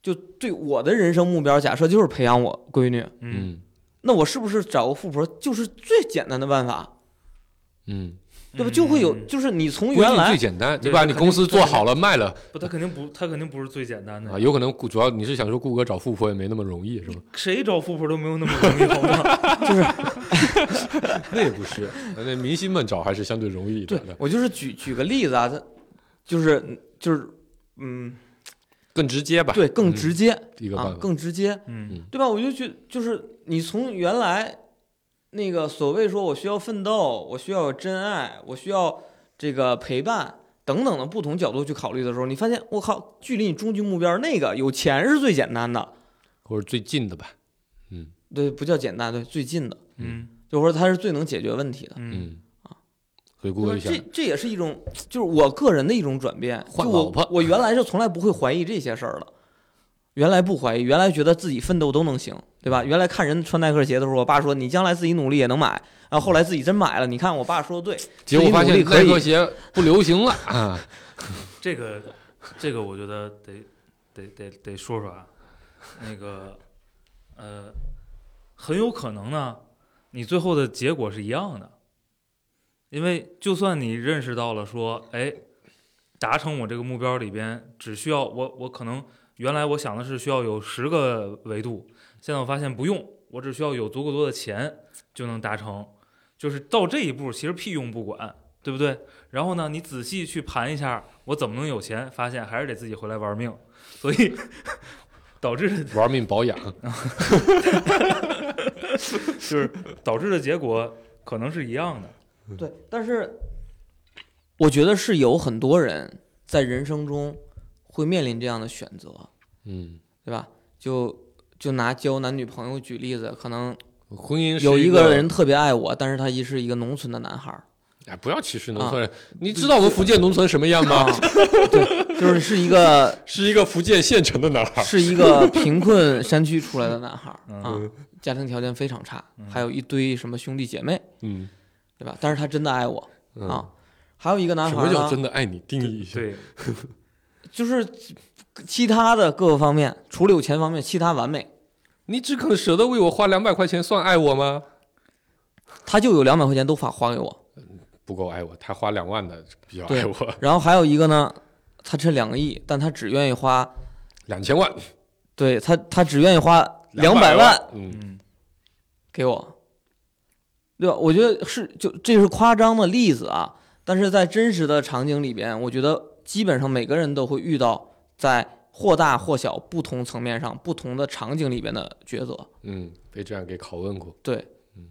就对我的人生目标？假设就是培养我闺女，嗯嗯那我是不是找个富婆就是最简单的办法，嗯，对吧？就会有，嗯就是你从原来最简单，对你把你公司做好了卖了不，他肯定不，他肯定不是最简单的啊，。有可能顾主要你是想说顾哥找富婆也没那么容易是吧？谁找富婆都没有那么容易，好吗？那也不是，那明星们找还是相对容易一点的，我就是举举个例子啊，他就是就是嗯，更直接吧？对，更嗯直接啊一个办，法。更直接，嗯对吧？我就觉就是你从原来那个所谓说我需要奋斗，我需要有真爱，我需要这个陪伴等等的不同角度去考虑的时候，你发现我靠，距离你终极目标那个有钱是最简单的，或者最近的吧？嗯对，不叫简单，对，最近的，嗯就说它是最能解决问题的。嗯嗯，所以顾哥就想对吧这这也是一种，就是我个人的一种转变。就我换老婆我原来是从来不会怀疑这些事儿的，原来不怀疑，原来觉得自己奋斗都能行，对吧？原来看人穿耐克鞋的时候，我爸说你将来自己努力也能买，然后后来自己真买了，你看我爸说的对，结果发现耐克鞋不流行了 啊！这个这个我觉得得得得得说说啊，那个呃，很有可能呢，你最后的结果是一样的，因为就算你认识到了说，哎，达成我这个目标里边只需要我我可能原来我想的是需要有十个维度，现在我发现不用，我只需要有足够多的钱就能达成，就是到这一步其实屁用不管，对不对？然后呢，你仔细去盘一下，我怎么能有钱？发现还是得自己回来玩命。所以，导致玩命保养。就是导致的结果可能是一样的。对，但是我觉得是有很多人在人生中会面临这样的选择，嗯，对吧？就就拿交男女朋友举例子，可能婚姻有一个个人特别爱我，但是他一是一个农村的男孩儿，哎，不要歧视农村人。你知道我们福建农村什么样吗？啊，对，就是是一个 是一个福建县城的男孩。是一个贫困山区出来的男孩儿啊嗯，家庭条件非常差，嗯还有一堆什么兄弟姐妹，嗯对吧？但是他真的爱我嗯啊。还有一个男孩什么叫真的爱你？定义一下。对，就是其他的各个方面，除了有钱方面，其他完美。你只肯舍得为我花两百块钱，算爱我吗？他就有两百块钱都花花给我，不够爱我，他花两万的比较爱我，然后还有一个呢，他趁两个亿，但他只愿意花，两千万，对他他只愿意花两百百万嗯，嗯给我，对吧？我觉得是就这是夸张的例子啊，但是在真实的场景里边，我觉得基本上每个人都会遇到在或大或小不同层面上不同的场景里边的抉择。嗯，被这样给拷问过。对嗯，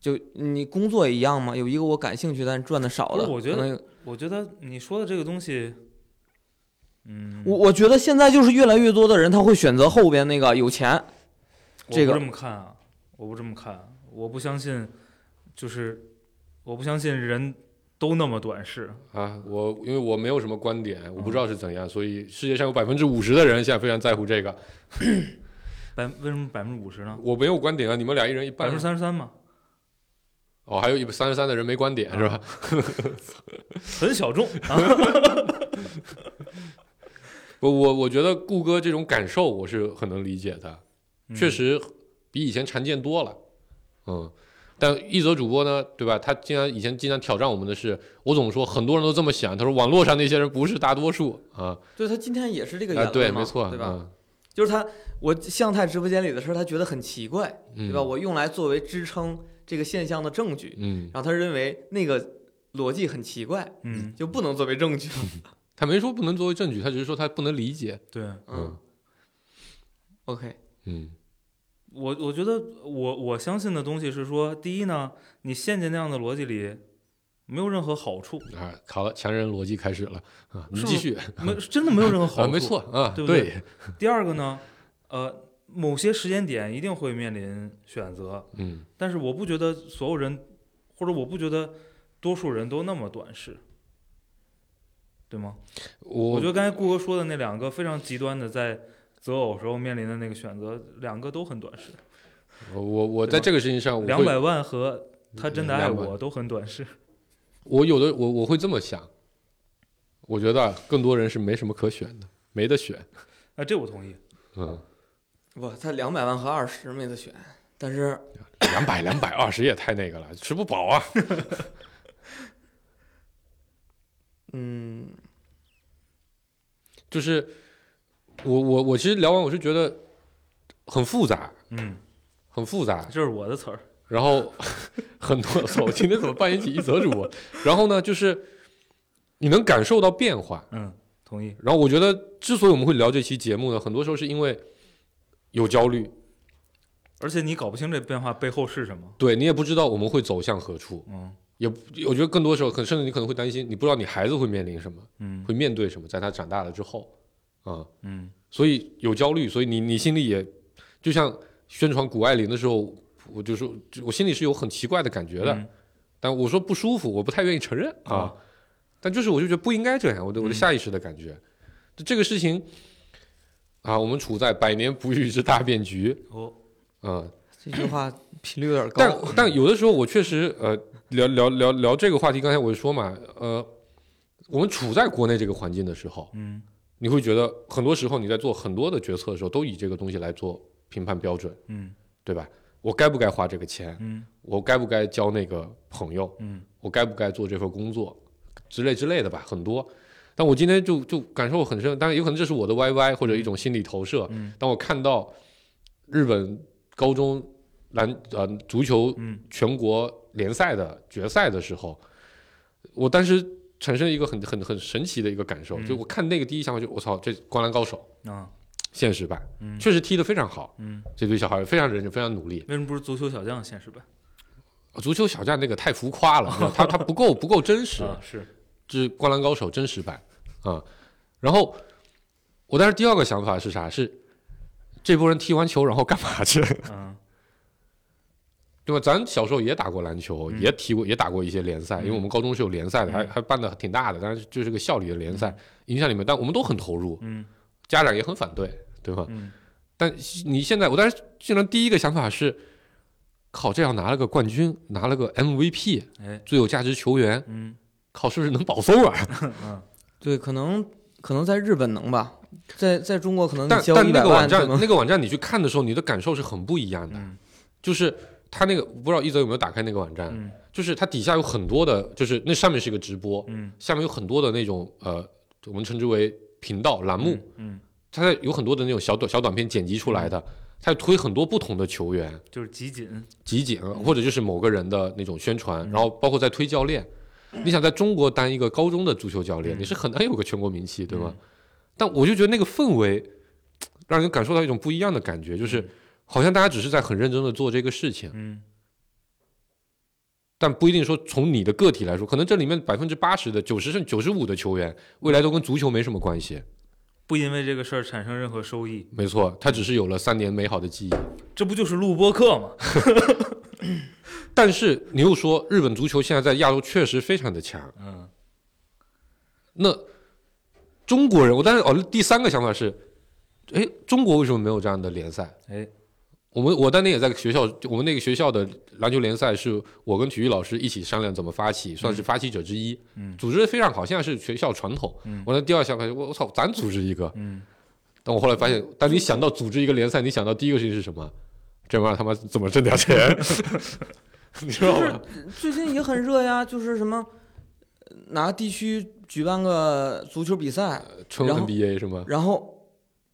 就你工作也一样嘛，有一个我感兴趣但是赚的少的，我觉得可能我觉得你说的这个东西，嗯，我我觉得现在就是越来越多的人他会选择后边那个有钱，这个我不这么看啊，我不这么看，我不相信，就是我不相信人都那么短视。啊，我因为我没有什么观点，我不知道是怎样，所以世界上有百分之五十的人现在非常在乎这个。百为什么百分之五十呢？我没有观点啊，你们俩一人一半百分之。三十三嘛，哦，还有一百三十三的人没观点是吧？很小众 啊。我我我觉得顾哥这种感受我是很能理解的，确实比以前常见多了。嗯，但一则主播呢，对吧？他经常以前经常挑战我们的是，我总说很多人都这么想，他说网络上那些人不是大多数啊。对他今天也是这个啊，言论对，嘛没错，对吧？嗯就是他，我向太直播间里的事儿，他觉得很奇怪，嗯，对吧？我用来作为支撑这个现象的证据，嗯，然后他认为那个逻辑很奇怪，嗯，就不能作为证据。他没说不能作为证据，他只是说他不能理解。对嗯，OK，嗯我我觉得我我相信的东西是说，第一呢，你陷进那样的逻辑里，没有任何好处，啊，好了，强人逻辑开始了啊，你继续没真的没有任何好啊，处。没错啊，对不对第二个呢，呃，某些时间点一定会面临选择，嗯但是我不觉得所有人，或者我不觉得多数人都那么短视，对吗？我我觉得刚才顾哥说的那两个非常极端的，在择偶时候面临的那个选择，两个都很短视。我我我在这个事情上，我两百万和他真的爱我都很短视。我有的我我会这么想，我觉得啊更多人是没什么可选的，没得选。啊，这我同意。嗯，不，他两百万和二十没得选，但是两百两百二十也太那个了，吃不饱啊。嗯，就是我我我其实聊完我是觉得很复杂，嗯，很复杂。这是我的词儿。然后很多，操我今天怎么扮演起一则主播？然后呢，就是你能感受到变化。嗯，同意。然后我觉得，之所以我们会聊这期节目呢，很多时候是因为有焦虑，而且你搞不清这变化背后是什么。对你也不知道我们会走向何处，嗯也我觉得更多时候，可甚至你可能会担心，你不知道你孩子会面临什么，嗯会面对什么，在他长大了之后，啊、嗯。所以有焦虑，所以你你心里也就像宣传谷爱凌的时候，我就说我心里是有很奇怪的感觉的，嗯。但我说不舒服，我不太愿意承认啊。啊。但就是我就觉得不应该这样，我的我的嗯。下意识的感觉，就这个事情啊，我们处在百年不遇之大变局，哦，啊，这句话频率有点高。但高。但有的时候我确实呃聊聊聊聊这个话题，刚才我就说嘛，呃，我们处在国内这个环境的时候，嗯你会觉得很多时候你在做很多的决策的时候，都以这个东西来做评判标准，嗯对吧？我该不该花这个钱？嗯我该不该交那个朋友？嗯我该不该做这份工作之类之类的吧，很多。但我今天就就感受很深，当然有可能这是我的 YY 或者一种心理投射。嗯当我看到日本高中篮呃足球嗯全国联赛的决赛的时候，我当时产生一个很很很神奇的一个感受，嗯就我看那个第一想法就我操，这灌篮高手，啊现实版，嗯确实踢得非常好，嗯，这堆小孩非常认真，非常努力。为什么不是足球小将现实版？足球小将那个太浮夸了，他他不够不够真实，啊，是，这是《灌篮高手》真实版啊。然后我当时第二个想法是啥？是这波人踢完球然后干嘛去？嗯对吧？咱小时候也打过篮球，嗯。也踢过，也打过一些联赛，因为我们高中是有联赛的，还嗯。还办的挺大的，但是就是个校里的联赛，影响里面，但我们都很投入，嗯家长也很反对，对吧？嗯？但你现在，我当时竟然第一个想法是，靠，这样拿了个冠军，拿了个 MVP，哎。最有价值球员，嗯靠，是不是能保送啊？嗯。对，可能可能在日本能吧，在在中国可能但但那个网站那个网站你去看的时候，你的感受是很不一样的，嗯。就是他那个不知道一泽有没有打开那个网站，嗯。就是它底下有很多的，就是那上面是一个直播，嗯。下面有很多的那种呃，我们称之为频道栏目，嗯，它在有很多的那种小短小短片剪辑出来的，它推很多不同的球员。就是集锦，集锦，或者就是某个人的那种宣传，嗯。然后包括在推教练。你想在中国当一个高中的足球教练，嗯。你是很难有个全国名气，对吗？嗯。但我就觉得那个氛围让人感受到一种不一样的感觉，就是好像大家只是在很认真的做这个事情，嗯但不一定说从你的个体来说，可能这里面百分之八十的、九十甚至九十五的球员，未来都跟足球没什么关系。不因为这个事儿产生任何收益，没错，他只是有了三年美好的记忆。这不就是录播课吗？但是你又说，日本足球现在在亚洲确实非常的强。嗯那中国人，我当时哦，第三个想法是，哎，中国为什么没有这样的联赛？哎我们我当年也在学校，我们那个学校的篮球联赛是我跟体育老师一起商量怎么发起，算是发起者之一，嗯组织的非常好，现在是学校传统。嗯我那第二想法是，我我操，咱组织一个。嗯但我后来发现，当你想到组织一个联赛，你想到第一个事情是什么？这玩意儿他妈怎么挣点钱？你知道吗？最近也很热呀，就是什么呃拿地区举办个足球比赛，纯然后 NBA 是吗？然后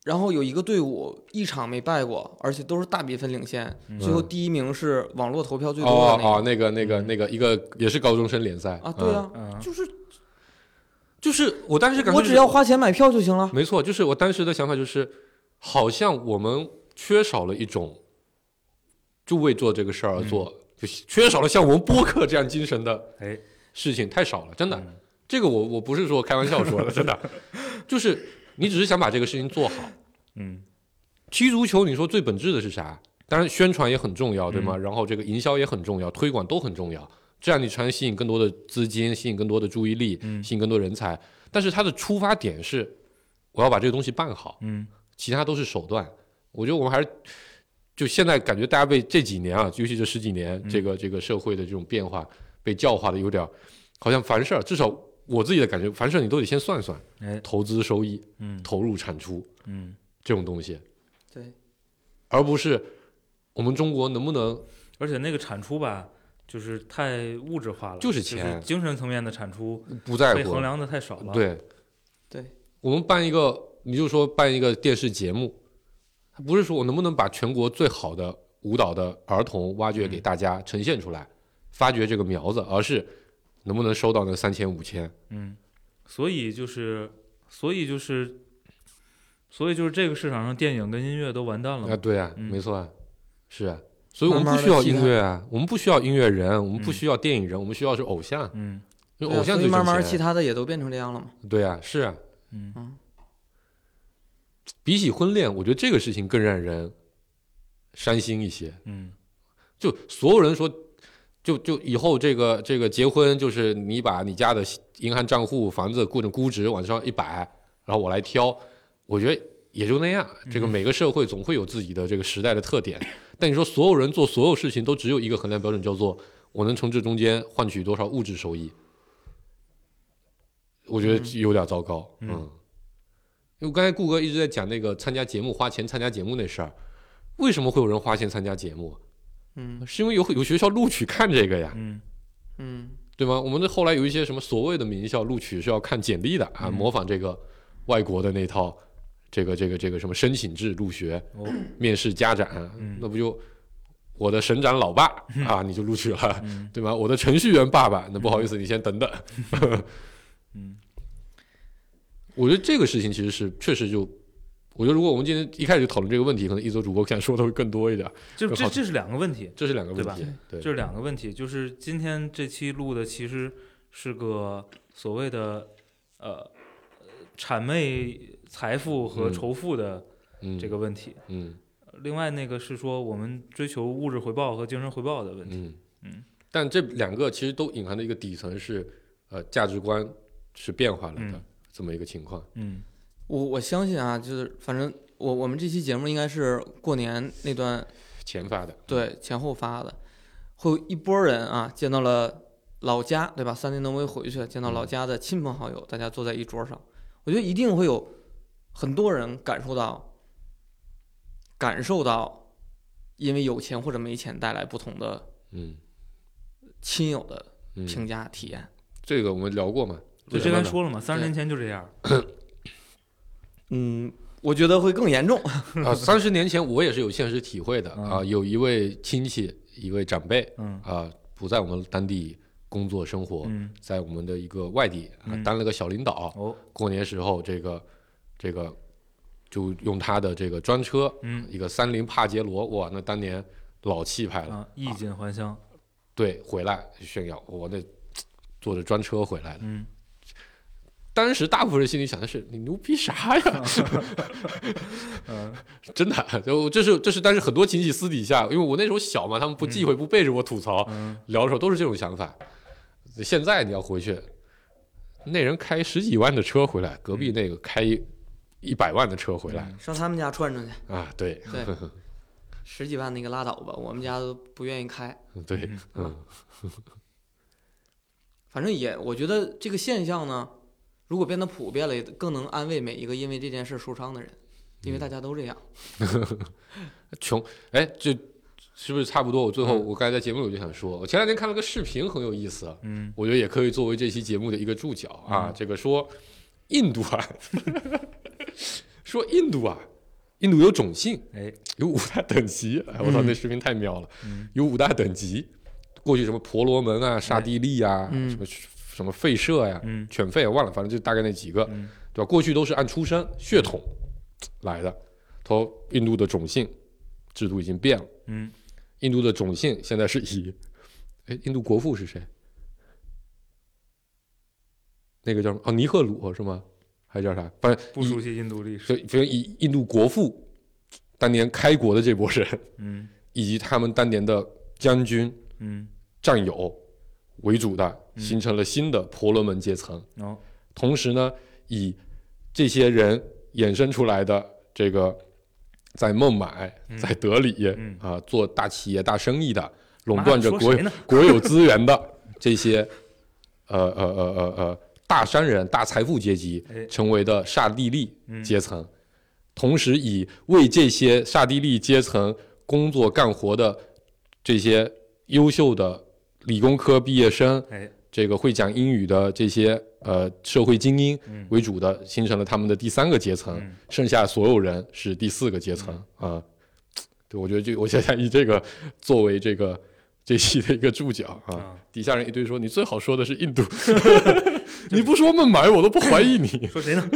然后有一个队伍一场没败过，而且都是大比分领先，最后第一名是网络投票最多哦的那个。哦，那个那个那个一个也是高中生联赛啊，对啊，嗯就是就是我当时感觉就是我只要花钱买票就行了。没错，就是我当时的想法就是，好像我们缺少了一种，就为做这个事儿而做，就缺少了像我们播客这样精神的哎事情，太少了，真的。嗯这个我我不是说开玩笑说的，真的，就是你只是想把这个事情做好。嗯踢足球，你说最本质的是啥？当然宣传也很重要，对吗？嗯然后这个营销也很重要，推广都很重要，这样你才能吸引更多的资金，吸引更多的注意力，嗯吸引更多人才。但是它的出发点是，我要把这个东西办好，嗯其他都是手段。我觉得我们还是，就现在感觉大家被这几年啊，尤其这十几年，嗯这个这个社会的这种变化，被教化的有点，好像凡事儿，至少我自己的感觉，凡事你都得先算算哎。投资收益、嗯。投入产出嗯，这种东西，对，而不是我们中国能不能而且那个产出吧，就是太物质化了，就是是钱精神层面的产出不在乎被衡？量的太少了。，对，对，我们办一个，你就说办一个电视节目，它不是说我能不能把全国最好的舞蹈的儿童挖掘给大家呈现出来，发掘这个苗子，而是能不能收到那三千五千？嗯，所以就是，所以就是，所以就是这个市场上电影跟音乐都完蛋了啊，对啊，嗯没错啊，是啊，所以我们不需要音乐啊，我们不需要音乐人，我们不嗯需要电影人，我们需要是偶像，嗯偶像最所以慢慢。其他的也都变成这样了嘛。对啊，是啊，嗯比起婚恋，我觉得这个事情更让人伤心一些。嗯就所有人说，就就以后这个这个结婚，就是你把你家的银行账户、房子各种估值往上一摆，然后我来挑，我觉得也就那样。这个每个社会总会有自己的这个时代的特点，但你说所有人做所有事情都只有一个衡量标准，叫做我能从这中间换取多少物质收益，我觉得有点糟糕。嗯嗯，因为刚才顾哥一直在讲那个参加节目花钱参加节目那事儿，为什么会有人花钱参加节目？嗯。是因为有有学校录取看这个呀，嗯。嗯。对吗？我们的后来有一些什么所谓的名校录取是要看简历的啊，嗯。模仿这个外国的那套，这个这个这个什么申请制入学、哦。面试家长，嗯。那不就我的省长老爸啊，你就录取了，嗯。对吗？我的程序员爸爸，那不好意思，你先等等。嗯。我觉得这个事情其实是确实就我觉得如果我们今天一开始就讨论这个问题，可能一则主播想说的会更多一点。就这这是两个问题，这是两个问题，对，这是两个问题。就是今天这期录的其实是个所谓的呃谄媚财富和嗯仇富的嗯，这个问题。嗯另外那个是说我们追求物质回报和精神回报的问题。嗯嗯，但这两个其实都隐含的一个底层是，呃，价值观是变化了的嗯这么一个情况。嗯我我相信啊，就是反正我我们这期节目应该是过年那段前发的，对前后发的，会有一波人啊见到了老家，对吧？三年都没回去，见到老家的亲朋好友，大家坐在一桌上，我觉得一定会有很多人感受到，感受到，因为有钱或者没钱带来不同的嗯亲友的嗯，评价体验。这个我们聊过嘛？就之前说了嘛，三十年前就这样。嗯，我觉得会更严重。啊，三十年前我也是有现实体会的嗯啊，有一位亲戚，一位长辈嗯啊，不在我们当地工作生活，嗯在我们的一个外地啊嗯当了个小领导。哦过年时候，这个这个就用他的这个专车，嗯一个三菱帕杰罗，哇，那当年老气派了。啊，衣锦还乡。对，回来炫耀，我那坐着专车回来的。嗯当时大部分人心里想的是：你牛逼啥呀？嗯。真的，就这是这是，但是很多亲戚私底下，因为我那时候小嘛，他们不忌讳，不背着我吐槽，嗯。聊的时候都是这种想法。现在你要回去，那人开十几万的车回来，隔壁那个开一百万的车回来、上他们家串串去，啊，对。对，十几万那个拉倒吧，我们家都不愿意开。对，嗯。反正也，我觉得这个现象呢，如果变得普遍了，也更能安慰每一个因为这件事受伤的人，因为大家都这样。穷，哎，这是不是差不多？我最后嗯我刚才在节目里我就想说，我前两天看了个视频，很有意思，嗯我觉得也可以作为这期节目的一个注脚啊。嗯这个说印度啊，说印度啊，印度有种姓，哎有五大等级。哎，我操，嗯那视频太妙了，嗯有五大等级。过去什么婆罗门啊、刹帝利啊、嗯什么什么吠舍呀、嗯犬吠，忘了，反正就大概那几个，嗯对吧？过去都是按出身血统来的。他说印度的种姓制度已经变了，嗯印度的种姓现在是以，哎，印度国父是谁？那个叫什么？哦，尼赫鲁是吗？还是叫啥？反正不熟悉印度历史。所以以印度国父当年开国的这波人，嗯以及他们当年的将军嗯战友为主的，嗯。形成了新的婆罗门阶层。哦。同时呢，以这些人衍生出来的这个在孟买、嗯。在德里嗯。啊做大企业、大生意的，垄断着国妈说谁呢？国有资源的这些呃呃呃呃呃大商人、大财富阶级，哎。成为的刹帝利嗯阶层，同时以为这些刹帝利阶层工作干活的这些优秀的理工科毕业生，哎。这个会讲英语的这些呃社会精英嗯。为主的，形成了他们的第三个阶层，嗯。剩下所有人是第四个阶层啊。对，我觉得就我想想以这个作为这个 这期的一个注脚啊，啊，底下人一堆说你最好说的是印度，你不说孟买我都不怀疑你。说谁呢？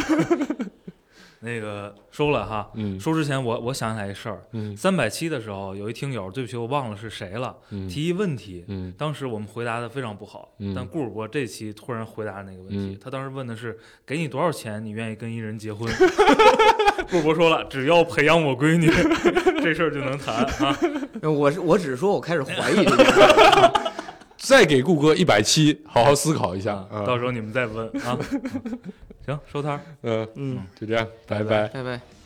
那个收了哈。嗯收之前我我想起来一事儿，嗯三百七的时候有一听友，对不起我忘了是谁了，嗯提一问题，嗯当时我们回答的非常不好，嗯但顾主播这期突然回答那个问题，嗯他当时问的是给你多少钱，你愿意跟一人结婚？顾主播说了，只要培养我闺女，这事儿就能谈啊。我是我只是说我开始怀疑这件事。再给顾哥一百七，好好思考一下。到时候你们再问啊。行，收摊儿。嗯，嗯，就这样，拜拜拜拜。